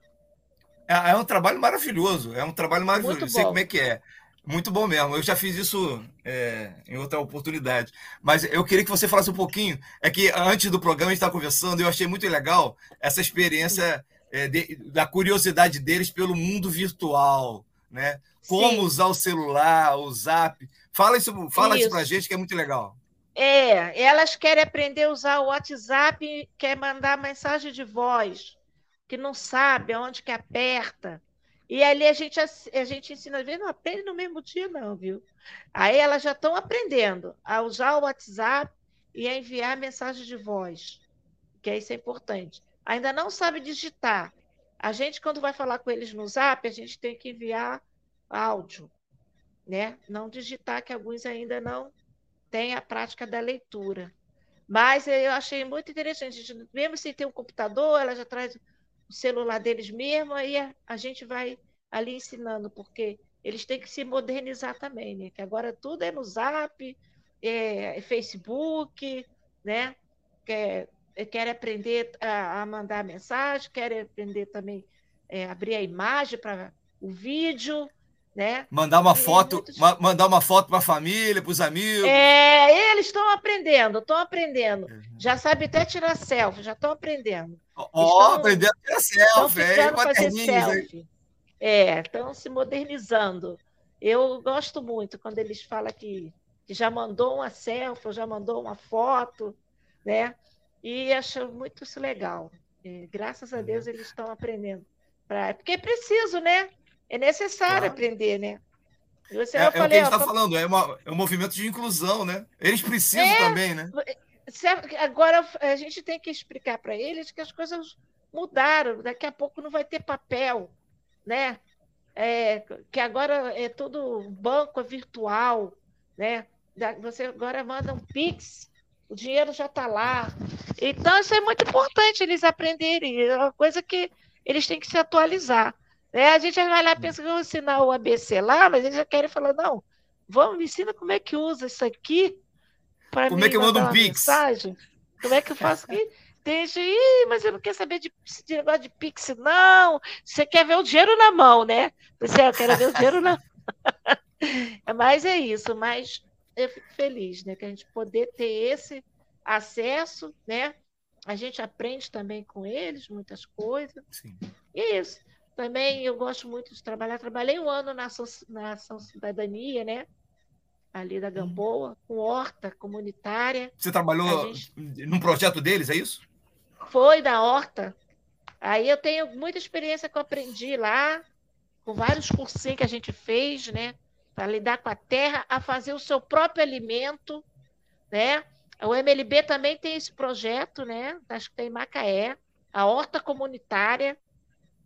É, é, um trabalho maravilhoso, é um trabalho maravilhoso. Não sei como é que é. Muito bom mesmo. Eu já fiz isso é, em outra oportunidade. Mas eu queria que você falasse um pouquinho. É que antes do programa a gente estava conversando, eu achei muito legal essa experiência é, de, da curiosidade deles pelo mundo virtual. Né? como Sim. usar o celular, o zap. Fala isso, fala isso Isso. pra gente que é muito legal. É, elas querem aprender a usar o WhatsApp, quer mandar mensagem de voz, que não sabe aonde que aperta. E ali a gente, a gente ensina, às vezes não aprende no mesmo dia, não, viu? Aí elas já estão aprendendo a usar o WhatsApp e a enviar mensagem de voz, que isso é importante. Ainda não sabe digitar. A gente, quando vai falar com eles no Zap, a gente tem que enviar áudio, né? Não digitar, que alguns ainda não tem a prática da leitura. Mas eu achei muito interessante, mesmo sem ter um computador, ela já traz o celular deles mesmo, aí a, gente vai ali ensinando, porque eles têm que se modernizar também, né? Que agora tudo é no Zap, é, é Facebook, né? Quer, quer aprender a, a mandar mensagem, quer aprender também é, abrir a imagem para o vídeo, né? Mandar uma E foto, muitos- ma- mandar uma foto para a família, para os amigos. É, eles estão aprendendo, estão aprendendo. Uhum. Já sabe até tirar selfie, já estão aprendendo. Ó, estão- aprendendo a tirar selfie, fazer selfie. É, estão se modernizando. Eu gosto muito quando eles falam que, que já mandou uma selfie, já mandou uma foto, né? E acho muito isso legal. E, graças a Deus eles estão aprendendo. Pra, porque é preciso, né? É necessário Claro. aprender, né? Você É, é o que a falei, gente está falando, é, uma- é um movimento de inclusão, né? Eles precisam É. também, né? Sabe, agora a gente tem que explicar para eles que as coisas mudaram. Daqui a pouco não vai ter papel, né? É, que agora é tudo banco é virtual, né? Você agora manda um Pix, o dinheiro já está lá. Então, isso é muito importante eles aprenderem. É uma coisa que eles têm que se atualizar. né? A gente vai lá e pensa que eu vou ensinar o ABC lá, mas eles já querem falar, não, vamos, me ensina como é que usa isso aqui para Como é que eu mando um Pix? mensagem. Como é que eu faço aqui? Tem gente, mas eu não quero saber de, de negócio de Pix, não. Você quer ver o dinheiro na mão, né? Você, eu quero ver o dinheiro na Mas é isso, mas eu fico feliz, né? Que a gente poder ter esse acesso, né? A gente aprende também com eles muitas coisas. Sim. E é isso. Também eu gosto muito de trabalhar. Trabalhei um ano na, asso- na Ação Cidadania, né? Ali da Gamboa, com horta comunitária. Você trabalhou gente- num projeto deles, é isso? Foi da horta. Aí eu tenho muita experiência que eu aprendi lá, com vários cursinhos que a gente fez, né? Para lidar com a terra, a fazer o seu próprio alimento, né? O MLB também tem esse projeto, né? Acho que tem em Macaé, a horta comunitária,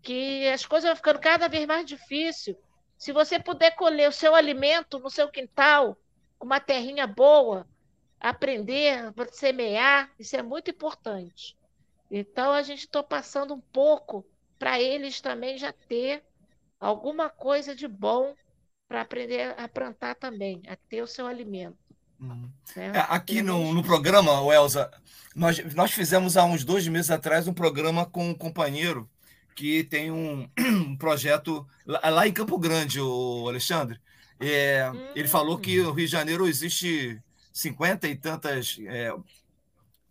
que as coisas vão ficando cada vez mais difícil. Se você puder colher o seu alimento no seu quintal, com uma terrinha boa, aprender, semear, isso é muito importante. Então, a gente está passando um pouco para eles também já ter alguma coisa de bom para aprender a plantar também, a ter o seu alimento. né? É, aqui no, no programa, Elza, nós, nós fizemos há uns dois meses atrás um programa com um companheiro que tem um, um projeto lá, lá em Campo Grande, o Alexandre. É, Ele falou que no Rio de Janeiro existe cinquenta e tantas é,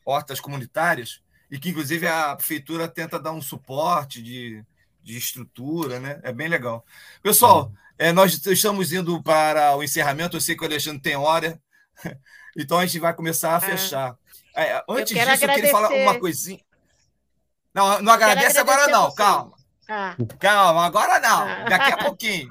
hortas comunitárias e que, inclusive, a prefeitura tenta dar um suporte de, de estrutura, né? É bem legal. Pessoal, é, nós estamos indo para o encerramento. Eu sei que o Alexandre tem hora, então a gente vai começar a fechar. É, antes quero disso, eu queria falar agradecer- uma coisinha. Não, não agradece agora, agradecer não, vocês. calma. Ah, Calma, agora não. Ah. Daqui a pouquinho.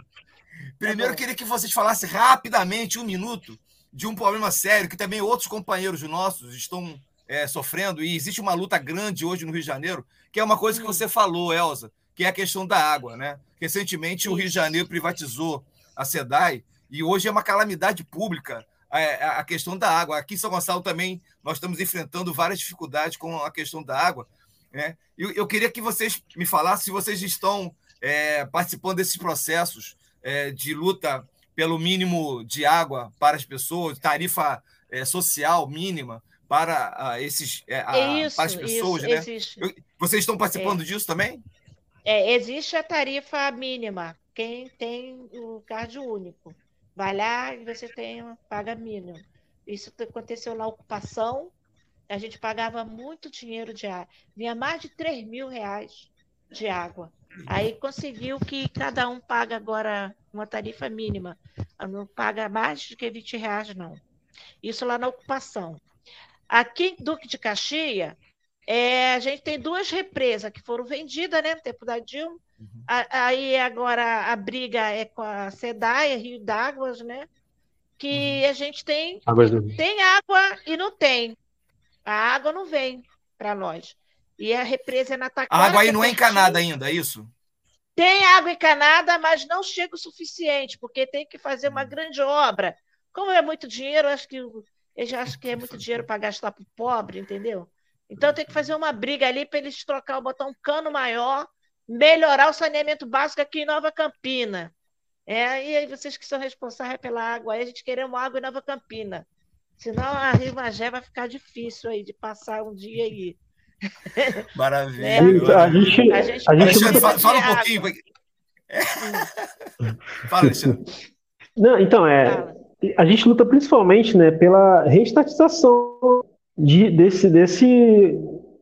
Primeiro, eu queria que vocês falassem rapidamente, um minuto, de um problema sério que também outros companheiros nossos estão é, sofrendo, e existe uma luta grande hoje no Rio de Janeiro, que é uma coisa que Hum. você falou, Elza, que é a questão da água. Né? Recentemente, o Rio de Janeiro privatizou a SEDAI, e hoje é uma calamidade pública a, a questão da água. Aqui em São Gonçalo também nós estamos enfrentando várias dificuldades com a questão da água. Né? Eu, eu queria que vocês me falassem se vocês estão é, participando desses processos é, de luta pelo mínimo de água para as pessoas, tarifa é, social mínima para ah, esses é, a- é isso, para as pessoas, isso, né? Vocês estão participando disso também? É, existe a tarifa mínima. Quem tem o card único. Vai lá e você tem paga mínima. Isso aconteceu na ocupação. A gente pagava muito dinheiro de água. Vinha mais de 3 mil reais de água. Aí conseguiu que cada um paga agora uma tarifa mínima. Não paga mais do que 20 reais, não. Isso lá na ocupação. Aqui em Duque de Caxias, é, a gente tem duas represas que foram vendidas né, no tempo da Dilma. Uhum. aí agora a briga é com a SEDAI, Rio d'Águas, né? Que uhum. a gente tem, tem água e não tem. A água não vem para nós. E a represa é na Taquara. A água aí não é encanada ainda, é isso? Tem água encanada, mas não chega o suficiente, porque tem que fazer uma hum. grande obra. Como é muito dinheiro, acho que eu já acho que é muito dinheiro para gastar para o pobre, entendeu? Então tem que fazer uma briga ali para eles trocar, botar um cano maior, melhorar o saneamento básico aqui em Nova Campina. É, e aí vocês que são responsáveis pela água, aí a gente queremos água em Nova Campina. Senão a Rio Magé vai ficar difícil aí de passar um dia aí. Maravilha. É, a gente, a gente, a gente fala, fala, um pouquinho. É. fala, Alexandre. Não, então, é, a gente luta principalmente né, pela reestatização de, desse, desse,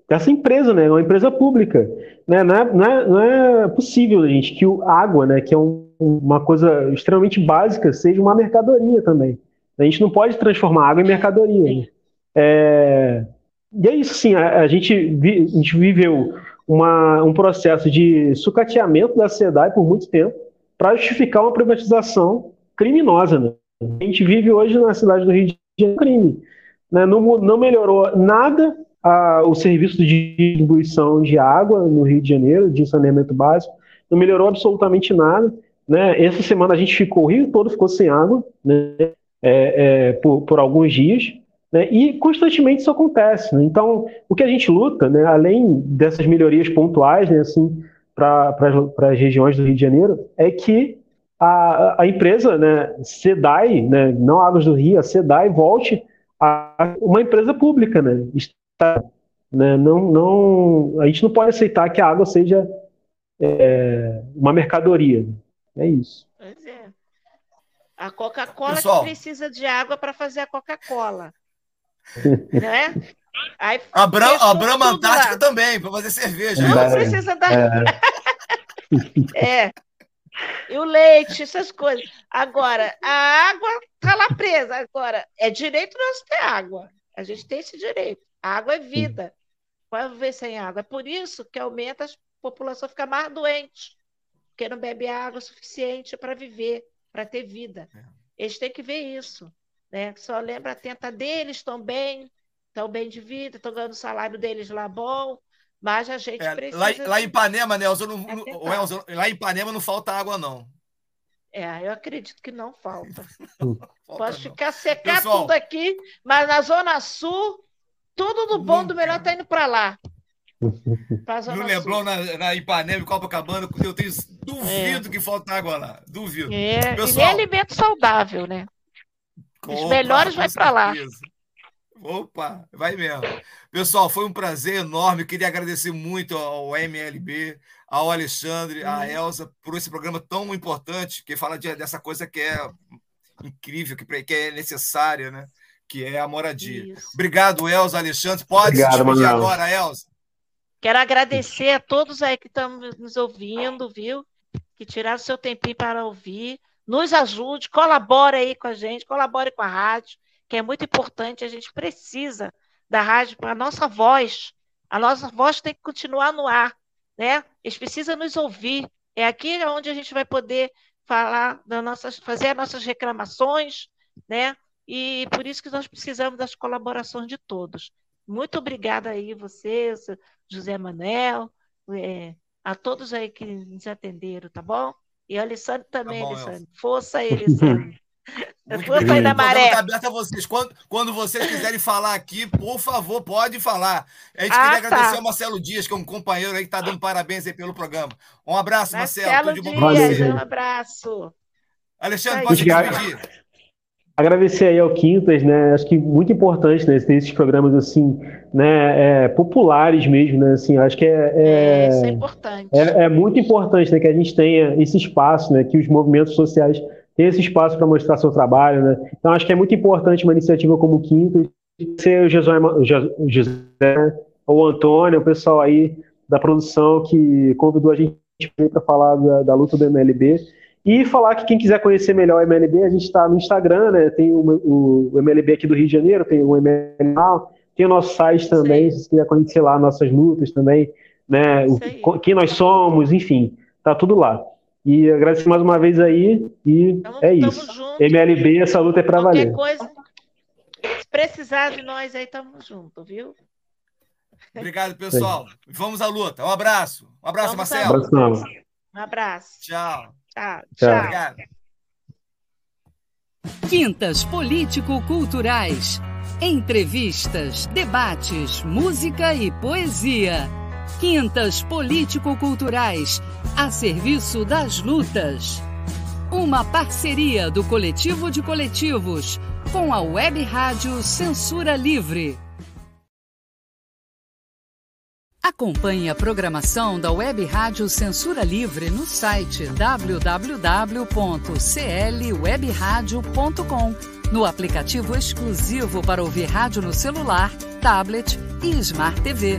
dessa empresa, né, uma empresa pública. Né, não, é, não, é, não é possível, gente, que a água, né, que é um, uma coisa extremamente básica, seja uma mercadoria também. A gente não pode transformar água em mercadoria. Né? É, e é isso, sim, a, a, gente, vi, a gente viveu uma, um processo de sucateamento da SEDAI por muito tempo para justificar uma privatização criminosa. Né? A gente vive hoje na cidade do Rio de Janeiro crime. Né? Não, não melhorou nada a, o serviço de distribuição de água no Rio de Janeiro, de saneamento básico, não melhorou absolutamente nada. Né? Essa semana a gente ficou, o Rio todo ficou sem água né? é, é, por, por alguns dias. Né? E constantemente isso acontece. Né? Então, o que a gente luta, né, além dessas melhorias pontuais né, assim, para as regiões do Rio de Janeiro, é que a, a empresa, né, SEDAI, né, não Águas do Rio, a SEDAI volte a uma empresa pública. Né, está, né, não, não, a gente não pode aceitar que a água seja é, uma mercadoria. É isso. Pois é. A Coca-Cola precisa de água para fazer a Coca-Cola. né? Aí, a, Bra a Brahma Antártica lá. também, para fazer cerveja. Não é, precisa dar. É. é. E o leite, essas coisas. Agora, a água está lá presa. Agora, é direito nosso ter água. A gente tem esse direito. A água é vida. Vai viver sem água. É por isso que aumenta a população fica mais doente, porque não bebe água suficiente para viver, para ter vida. É. Eles têm que ver isso né? Só lembra atenta deles, estão bem, estão bem de vida, estão ganhando o salário deles lá bom, mas a gente é, precisa. Lá, lá, em Ipanema, Nelson, não, é lá em Ipanema não falta água, não. É, eu acredito que não falta. Pode ficar secar Pessoal, tudo aqui, mas na Zona Sul, tudo do bom, do melhor está indo para lá. No Leblon, na, na Ipanema, Copacabana, eu tenho duvido é. que falta água lá. Duvido. É, Pessoal, e nem alimento saudável, né? Os melhores vai para lá. Opa, vai mesmo. Pessoal, foi um prazer enorme. Queria agradecer muito ao MLB, ao Alexandre, à uhum. Elza, por esse programa tão importante, que fala de, dessa coisa que é incrível, que, que é necessária, né? Que é a moradia. Isso. Obrigado, Elza, Alexandre. Pode Obrigado, se despedir Manuel. agora, Elza. Quero agradecer a todos aí que estão nos ouvindo, viu? Que tiraram seu tempinho para ouvir nos ajude, colabore aí com a gente, colabore com a rádio, que é muito importante, a gente precisa da rádio para a nossa voz. A nossa voz tem que continuar no ar, né? Eles precisam nos ouvir. É aqui onde a gente vai poder falar das nossas, fazer as nossas reclamações, né? E por isso que nós precisamos das colaborações de todos. Muito obrigada aí, vocês, José Manuel, é, a todos aí que nos atenderam, tá bom? E o Alessandro também, tá bom, Alessandro. Força aí, Alessandro. Força aí da maré. Está aberto a vocês. Quando, quando vocês quiserem falar aqui, por favor, pode falar. A gente ah, queria tá. agradecer ao Marcelo Dias, que é um companheiro aí que está dando parabéns aí pelo programa. Um abraço, Marcelo. Marcelo Tudo de bom Dias, um abraço. Alexandre, pode se despedir. Agradecer aí ao Quintas, né? Acho que muito importante, né? Ter esses programas assim, né? É, populares mesmo, né? Assim, acho que é, é, é, isso é importante. É, é, muito importante, né? Que a gente tenha esse espaço, né? Que os movimentos sociais tenham esse espaço para mostrar seu trabalho, né? Então acho que é muito importante uma iniciativa como o Quintas, ser o José, o José, o Antônio, o pessoal aí da produção que convidou a gente para falar da, da luta do MLB E falar que quem quiser conhecer melhor o MLB, a gente está no Instagram, né? Tem o, o, MLB aqui do Rio de Janeiro, tem o MLB, tem o nosso site também, Sim. se quiser conhecer lá nossas lutas também, né? O, quem nós somos, enfim, tá tudo lá. E agradeço mais uma vez aí e tamo, é isso. Junto. MLB, essa luta é para valer. Coisa, se precisar de nós aí, tamo junto, viu? Obrigado, pessoal. Vamos à luta. Um abraço. Um abraço, Vamos Marcelo. Um abraço. Tchau. Tchau. Tchau. Obrigado. Quintas Político-Culturais. Entrevistas, debates, música e poesia. Quintas Político-Culturais, a serviço das lutas. Uma parceria do Coletivo de Coletivos com a Web Rádio Censura Livre. Acompanhe a programação da Web Rádio Censura Livre no site www.clwebradio.com, no aplicativo exclusivo para ouvir rádio no celular, tablet e Smart TV.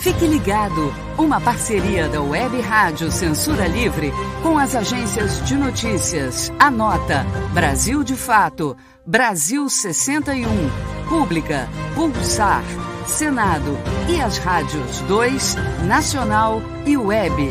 Fique ligado, uma parceria da Web Rádio Censura Livre com as agências de notícias. Anota, Brasil de Fato, Brasil 61, Pública, Pulsar, Senado. E as rádios 2, Nacional e Web.